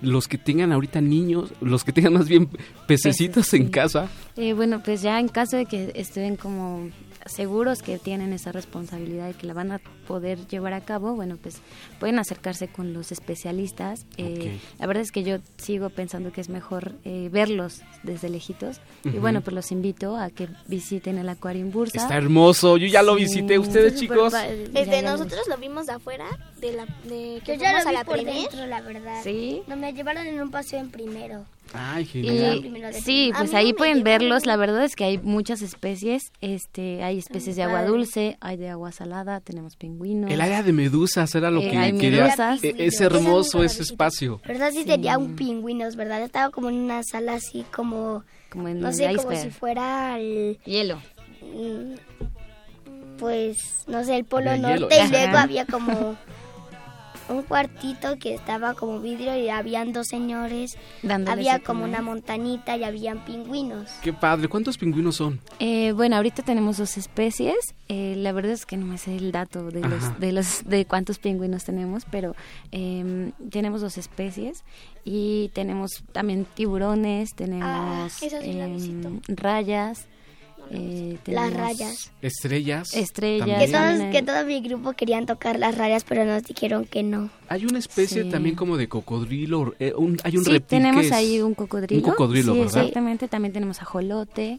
[SPEAKER 1] los que tengan ahorita niños, los que tengan más bien pececitos
[SPEAKER 26] Peces,
[SPEAKER 1] en
[SPEAKER 26] sí.
[SPEAKER 1] casa.
[SPEAKER 26] Eh, bueno, pues ya en caso de que estén como seguros que tienen esa responsabilidad y que la van a poder llevar a cabo, bueno, pues pueden acercarse con los especialistas. Eh, La verdad es que yo sigo pensando que es mejor eh, verlos desde lejitos. Y bueno, pues los invito a que visiten el Aquarium Bursa.
[SPEAKER 1] Está hermoso, yo ya lo
[SPEAKER 26] Sí,
[SPEAKER 1] visité. ¿Ustedes, chicos?
[SPEAKER 6] Este,
[SPEAKER 26] lo
[SPEAKER 6] nosotros lo vimos de afuera, de la de que
[SPEAKER 7] Yo ya lo
[SPEAKER 6] a
[SPEAKER 7] vi
[SPEAKER 6] la
[SPEAKER 7] por dentro, la verdad.
[SPEAKER 26] Sí.
[SPEAKER 7] No, me llevaron en un paseo en primero.
[SPEAKER 1] Ay,
[SPEAKER 26] Y,
[SPEAKER 7] genial.
[SPEAKER 26] sí, pues ahí pueden verlos. La verdad es que hay muchas especies. Este, hay especies de agua dulce, hay de agua salada, tenemos pingüinos.
[SPEAKER 1] El área de medusas era lo
[SPEAKER 26] Eh,
[SPEAKER 1] que
[SPEAKER 26] hay
[SPEAKER 1] quería.
[SPEAKER 26] medusas.
[SPEAKER 1] Eh, Es hermoso ese espacio.
[SPEAKER 7] ¿Verdad? Sí, tenía un pingüinos, ¿verdad? Estaba como en una sala así como...
[SPEAKER 26] Como en
[SPEAKER 7] no sé, como
[SPEAKER 26] iceberg.
[SPEAKER 7] si fuera el...
[SPEAKER 26] Hielo.
[SPEAKER 7] mm, Pues, no sé, el polo
[SPEAKER 26] hielo,
[SPEAKER 7] norte y
[SPEAKER 26] ajá.
[SPEAKER 7] luego había como... un cuartito que estaba como vidrio y habían dos señores.
[SPEAKER 26] Dándoles
[SPEAKER 7] había como una montanita y habían pingüinos.
[SPEAKER 1] Qué padre. ¿Cuántos pingüinos son?
[SPEAKER 26] Eh, bueno, ahorita tenemos dos especies. Eh, la verdad es que no me sé el dato de los, de los de cuántos pingüinos tenemos, pero eh, tenemos dos especies y tenemos también tiburones, tenemos
[SPEAKER 7] Ah, sí la
[SPEAKER 26] em, rayas, eh,
[SPEAKER 7] Las rayas.
[SPEAKER 1] Estrellas.
[SPEAKER 26] Estrellas.
[SPEAKER 7] Que todos, que todo mi grupo querían tocar las rayas, pero nos dijeron que no.
[SPEAKER 1] Hay una especie
[SPEAKER 26] Sí.
[SPEAKER 1] también como de cocodrilo. eh, un- hay un
[SPEAKER 26] sí,
[SPEAKER 1] reptil
[SPEAKER 26] tenemos
[SPEAKER 1] que es-
[SPEAKER 26] ahí un cocodrilo.
[SPEAKER 1] Un cocodrilo,
[SPEAKER 26] sí,
[SPEAKER 1] ¿verdad?
[SPEAKER 26] Exactamente, también tenemos ajolote.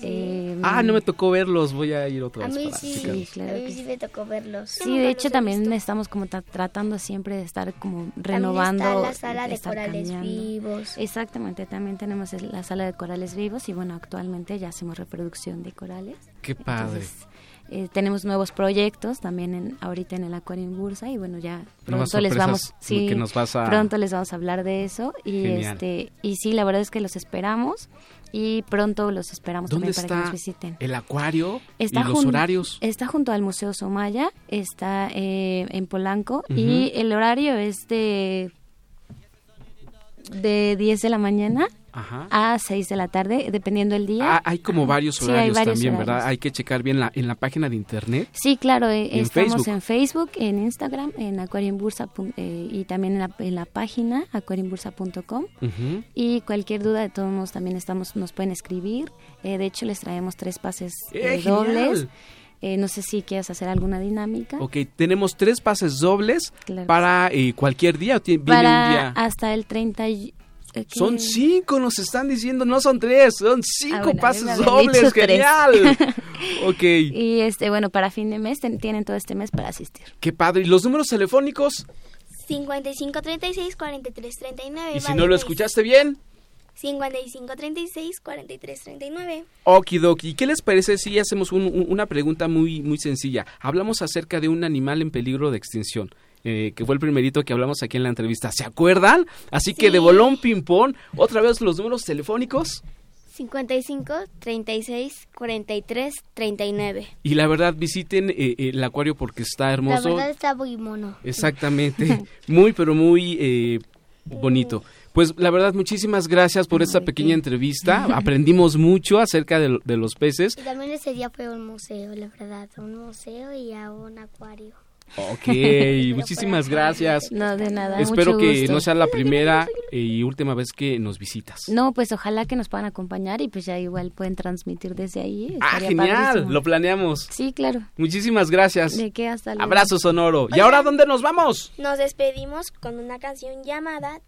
[SPEAKER 26] Eh,
[SPEAKER 1] Ah, no me tocó verlos. Voy a ir otra
[SPEAKER 7] A
[SPEAKER 1] vez
[SPEAKER 7] mí
[SPEAKER 1] para
[SPEAKER 7] sí,
[SPEAKER 1] checarlos.
[SPEAKER 26] claro
[SPEAKER 7] a mí
[SPEAKER 26] que
[SPEAKER 7] sí me tocó verlos.
[SPEAKER 26] Sí, de hecho también estamos como tra- tratando siempre de estar como renovando.
[SPEAKER 7] También está la sala de corales
[SPEAKER 26] cambiando.
[SPEAKER 7] vivos.
[SPEAKER 26] Exactamente, también tenemos la sala de corales vivos y bueno, actualmente ya hacemos reproducción de corales.
[SPEAKER 1] Qué padre.
[SPEAKER 26] Entonces, eh, tenemos nuevos proyectos también en, ahorita en el Acuario en Bursa y bueno, ya pronto les vamos, sí,
[SPEAKER 1] que nos vas a-
[SPEAKER 26] pronto les vamos a hablar de eso y
[SPEAKER 1] Genial.
[SPEAKER 26] este y sí, la verdad es que los esperamos y pronto los esperamos
[SPEAKER 1] ¿Dónde
[SPEAKER 26] también para que nos visiten.
[SPEAKER 1] el acuario
[SPEAKER 26] Está
[SPEAKER 1] y los horarios?
[SPEAKER 26] Está junto al Museo Somaya, está eh, en Polanco y el horario es de de 10 de la mañana
[SPEAKER 1] Ajá.
[SPEAKER 26] a 6 de la tarde, dependiendo el día.
[SPEAKER 1] Ah, hay como varios
[SPEAKER 26] Sí,
[SPEAKER 1] horarios
[SPEAKER 26] varios
[SPEAKER 1] también,
[SPEAKER 26] horarios.
[SPEAKER 1] ¿verdad? Hay que checar bien la, en la página de internet.
[SPEAKER 26] Sí, claro, eh, estamos
[SPEAKER 1] Facebook.
[SPEAKER 26] en Facebook, en Instagram, en Aquariumbursa pun- eh, y también en la, en la página aquariumbursa.com.
[SPEAKER 1] Ujú.
[SPEAKER 26] Y cualquier duda, de todos modos, también estamos, nos pueden escribir. Eh, de hecho, les traemos tres pases
[SPEAKER 1] ¡Eh,
[SPEAKER 26] eh, dobles. Eh, no sé si quieras hacer alguna dinámica.
[SPEAKER 1] Ok, tenemos tres pases dobles
[SPEAKER 26] Claro.
[SPEAKER 1] para eh, cualquier día. ¿o ti- viene un día?
[SPEAKER 26] hasta el 30...
[SPEAKER 1] Son cinco, nos están diciendo, no son tres, son
[SPEAKER 26] Ah,
[SPEAKER 1] cinco
[SPEAKER 26] bueno, a mí
[SPEAKER 1] pases dobles, genial. ok,
[SPEAKER 26] Y este, bueno, para fin de mes ten- tienen todo este mes para asistir.
[SPEAKER 1] qué padre. ¿Y los números telefónicos?
[SPEAKER 6] 55 36 43 39.
[SPEAKER 1] Y si no lo escuchaste bien,
[SPEAKER 6] 55 36 43 39.
[SPEAKER 1] okidoki. ¿Y qué les parece si hacemos un- un- una pregunta muy, muy sencilla? Hablamos acerca de un animal en peligro de extinción. Eh, que fue el primerito que hablamos aquí en la entrevista. ¿Se acuerdan? Así que de bolón ping-pong, otra vez los números telefónicos.
[SPEAKER 8] 55 36 43 39.
[SPEAKER 1] Y la verdad, visiten eh, el acuario porque está
[SPEAKER 7] La
[SPEAKER 1] hermoso.
[SPEAKER 7] verdad está muy mono.
[SPEAKER 1] Exactamente. Muy, pero muy eh, bonito. Pues la verdad, muchísimas gracias por esta pequeña entrevista. Aprendimos mucho acerca de, de los peces.
[SPEAKER 7] Y también ese día fue un museo, la verdad, un museo y a un acuario.
[SPEAKER 1] Ok, muchísimas gracias.
[SPEAKER 26] No, de nada.
[SPEAKER 1] Espero
[SPEAKER 26] mucho
[SPEAKER 1] que
[SPEAKER 26] gusto.
[SPEAKER 1] no sea la primera y última vez que nos visitas.
[SPEAKER 26] No, pues ojalá que nos puedan acompañar y pues ya igual pueden transmitir desde ahí.
[SPEAKER 1] Ah, genial,
[SPEAKER 26] padrísimo.
[SPEAKER 1] lo planeamos.
[SPEAKER 26] Sí, claro.
[SPEAKER 1] Muchísimas gracias.
[SPEAKER 26] ¿De qué? Hasta luego.
[SPEAKER 1] Abrazo sonoro. ¿Y ahora dónde nos vamos?
[SPEAKER 6] Nos despedimos con una canción llamada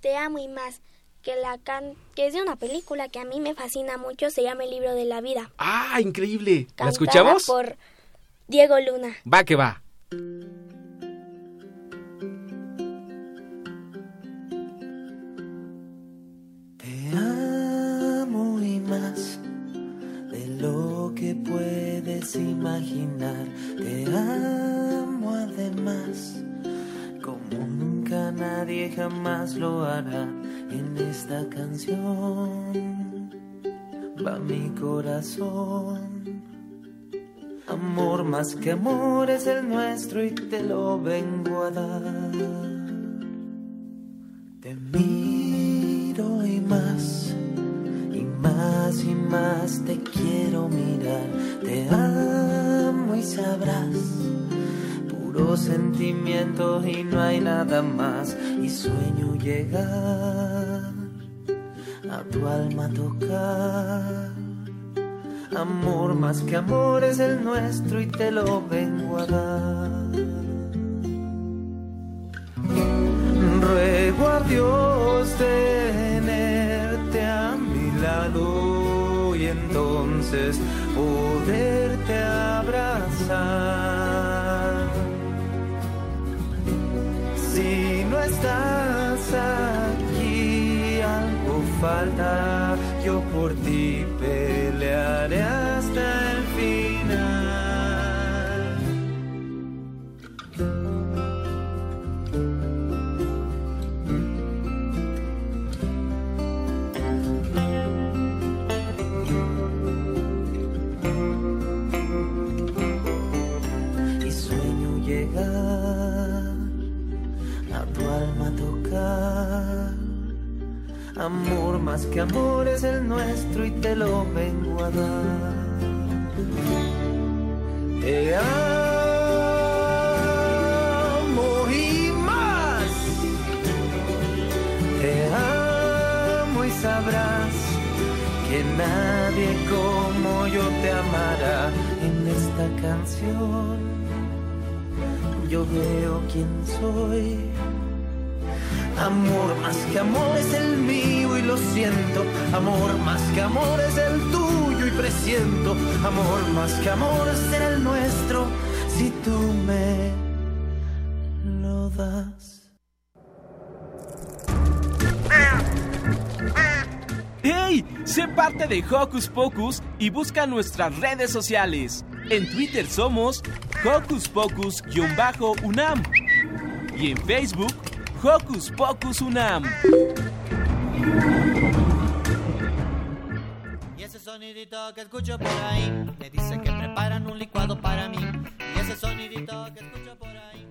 [SPEAKER 6] Te amo y más, que la can que es de una película que a mí me fascina mucho, se llama El libro de la vida.
[SPEAKER 1] Ah, increíble. ¿La escuchamos?
[SPEAKER 6] por Diego Luna.
[SPEAKER 1] Va que va.
[SPEAKER 27] Te amo y más de lo que puedes imaginar. Te amo además, como nunca nadie jamás lo hará. En esta canción va mi corazón. Amor más que amor es el nuestro y te lo vengo a dar. Te miro y más, y más y más te quiero mirar. Te amo y sabrás, puro sentimiento y no hay nada más. Y sueño llegar a tu alma tocar. Amor más que amor es el nuestro y te lo vengo a dar. Ruego a Dios tenerte a mi lado y entonces poderte abrazar. Si no estás aquí, algo falta. Yo por ti pelearé hasta Amor más que amor es el nuestro y te lo vengo a dar. Te amo y más. Te amo y sabrás que nadie como yo te amará en esta canción. Yo veo quién soy. Amor más que amor es el mío y lo siento. Amor más que amor es el tuyo y presiento. Amor más que amor será el nuestro si tú me lo das.
[SPEAKER 1] ¡Hey! Sé parte de Hocus Pocus y busca nuestras redes sociales. En Twitter somos Hocus Pocus-UNAM y en Facebook Hocus Pocus UNAM.
[SPEAKER 5] Y ese sonidito que escucho por ahí me dice que preparan un licuado para mí. Y ese sonidito que escucho por ahí.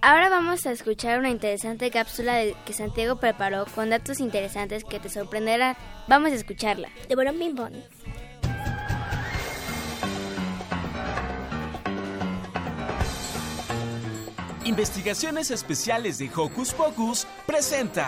[SPEAKER 8] Ahora vamos a escuchar una interesante cápsula que Santiago preparó con datos interesantes que te sorprenderán. Vamos a escucharla.
[SPEAKER 6] De Borón Pimpón.
[SPEAKER 1] Investigaciones Especiales de Hocus Pocus presenta.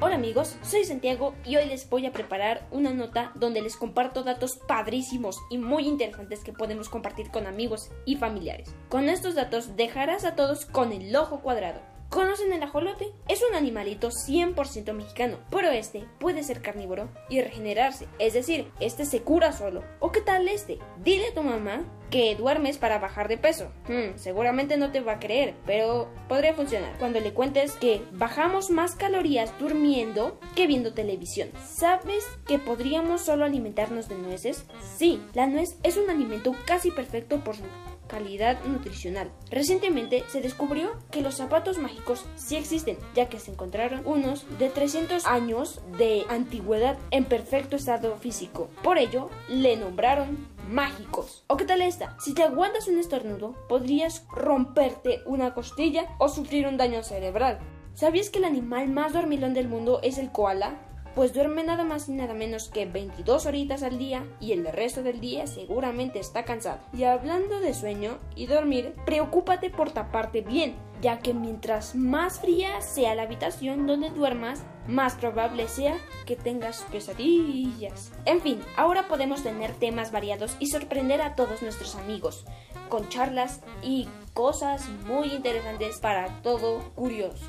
[SPEAKER 28] Hola amigos, soy Santiago y hoy les voy a preparar una nota donde les comparto datos padrísimos y muy interesantes que podemos compartir con amigos y familiares. Con estos datos dejarás a todos con el ojo cuadrado. ¿Conocen el ajolote? Es un animalito 100% mexicano, pero este puede ser carnívoro y regenerarse, es decir, este se cura solo. ¿O qué tal este? Dile a tu mamá que duermes para bajar de peso. Hmm, seguramente no te va a creer, pero podría funcionar. Cuando le cuentes que bajamos más calorías durmiendo que viendo televisión. ¿Sabes que podríamos solo alimentarnos de nueces? Sí, la nuez es un alimento casi perfecto por su calidad nutricional. Recientemente se descubrió que los zapatos mágicos sí existen, ya que se encontraron unos de 300 años de antigüedad en perfecto estado físico. Por ello, le nombraron mágicos. ¿O qué tal esta? Si te aguantas un estornudo, podrías romperte una costilla o sufrir un daño cerebral. ¿Sabías que el animal más dormilón del mundo es el koala? Pues duerme nada más y nada menos que 22 horitas al día y el resto del día seguramente está cansado. Y hablando de sueño y dormir, preocúpate por taparte bien, ya que mientras más fría sea la habitación donde duermas, más probable sea que tengas pesadillas. En fin, ahora podemos tener temas variados y sorprender a todos nuestros amigos, con charlas y cosas muy interesantes para todo curioso.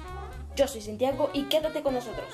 [SPEAKER 28] Yo soy Santiago y quédate con nosotros.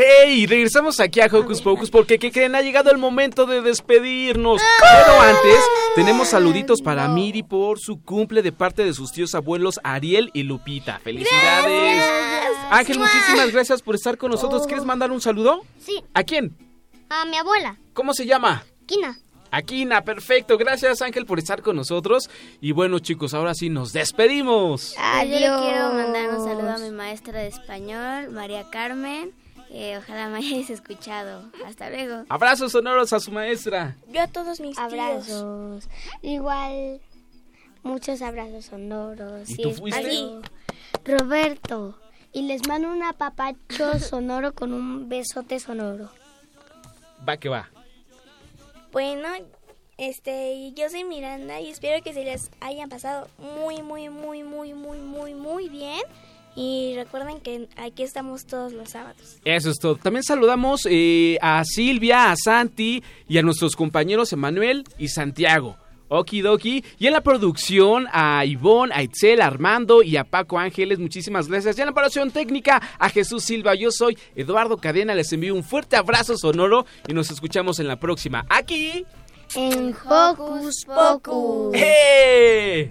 [SPEAKER 1] ¡Ey! Regresamos aquí a Hocus Pocus porque, ¿qué creen? Ha llegado el momento de despedirnos. Pero antes, tenemos saluditos para Miri por su cumple de parte de sus tíos abuelos Ariel y Lupita. ¡Felicidades! Ángel, muchísimas gracias por estar con nosotros. ¿Quieres mandar un saludo?
[SPEAKER 7] Sí,
[SPEAKER 1] ¿A quién?
[SPEAKER 7] a mi abuela,
[SPEAKER 1] ¿Cómo se llama?
[SPEAKER 7] Kina.
[SPEAKER 1] Aquina, perfecto. Gracias Ángel por estar con nosotros. Y bueno chicos, ahora sí nos despedimos.
[SPEAKER 8] Yo le quiero mandar un saludo a mi maestra de español, María Carmen. Eh, ojalá me hayáis escuchado. Hasta luego.
[SPEAKER 1] Abrazos sonoros a su maestra.
[SPEAKER 6] Yo a todos mis
[SPEAKER 7] Abrazos. Igual, muchos abrazos sonoros.
[SPEAKER 1] ¿Y tú fuiste?
[SPEAKER 7] Roberto. Y les mando un apapacho sonoro con un besote sonoro.
[SPEAKER 1] Va que va.
[SPEAKER 6] Bueno, este, yo soy Miranda y espero que se les hayan pasado muy, muy, muy, muy, muy, muy, muy bien. Y recuerden que aquí estamos todos los sábados.
[SPEAKER 1] Eso es todo. También saludamos eh, a Silvia, a Santi y a nuestros compañeros Emanuel y Santiago. Okidoki. Y en la producción a Ivonne, a Itzel, a Armando y a Paco Ángeles, muchísimas gracias. Y en la operación técnica a Jesús Silva. Yo soy Eduardo Cadena, les envío un fuerte abrazo sonoro y nos escuchamos en la próxima. Aquí
[SPEAKER 7] en Hocus Pocus.
[SPEAKER 1] ¡Eh!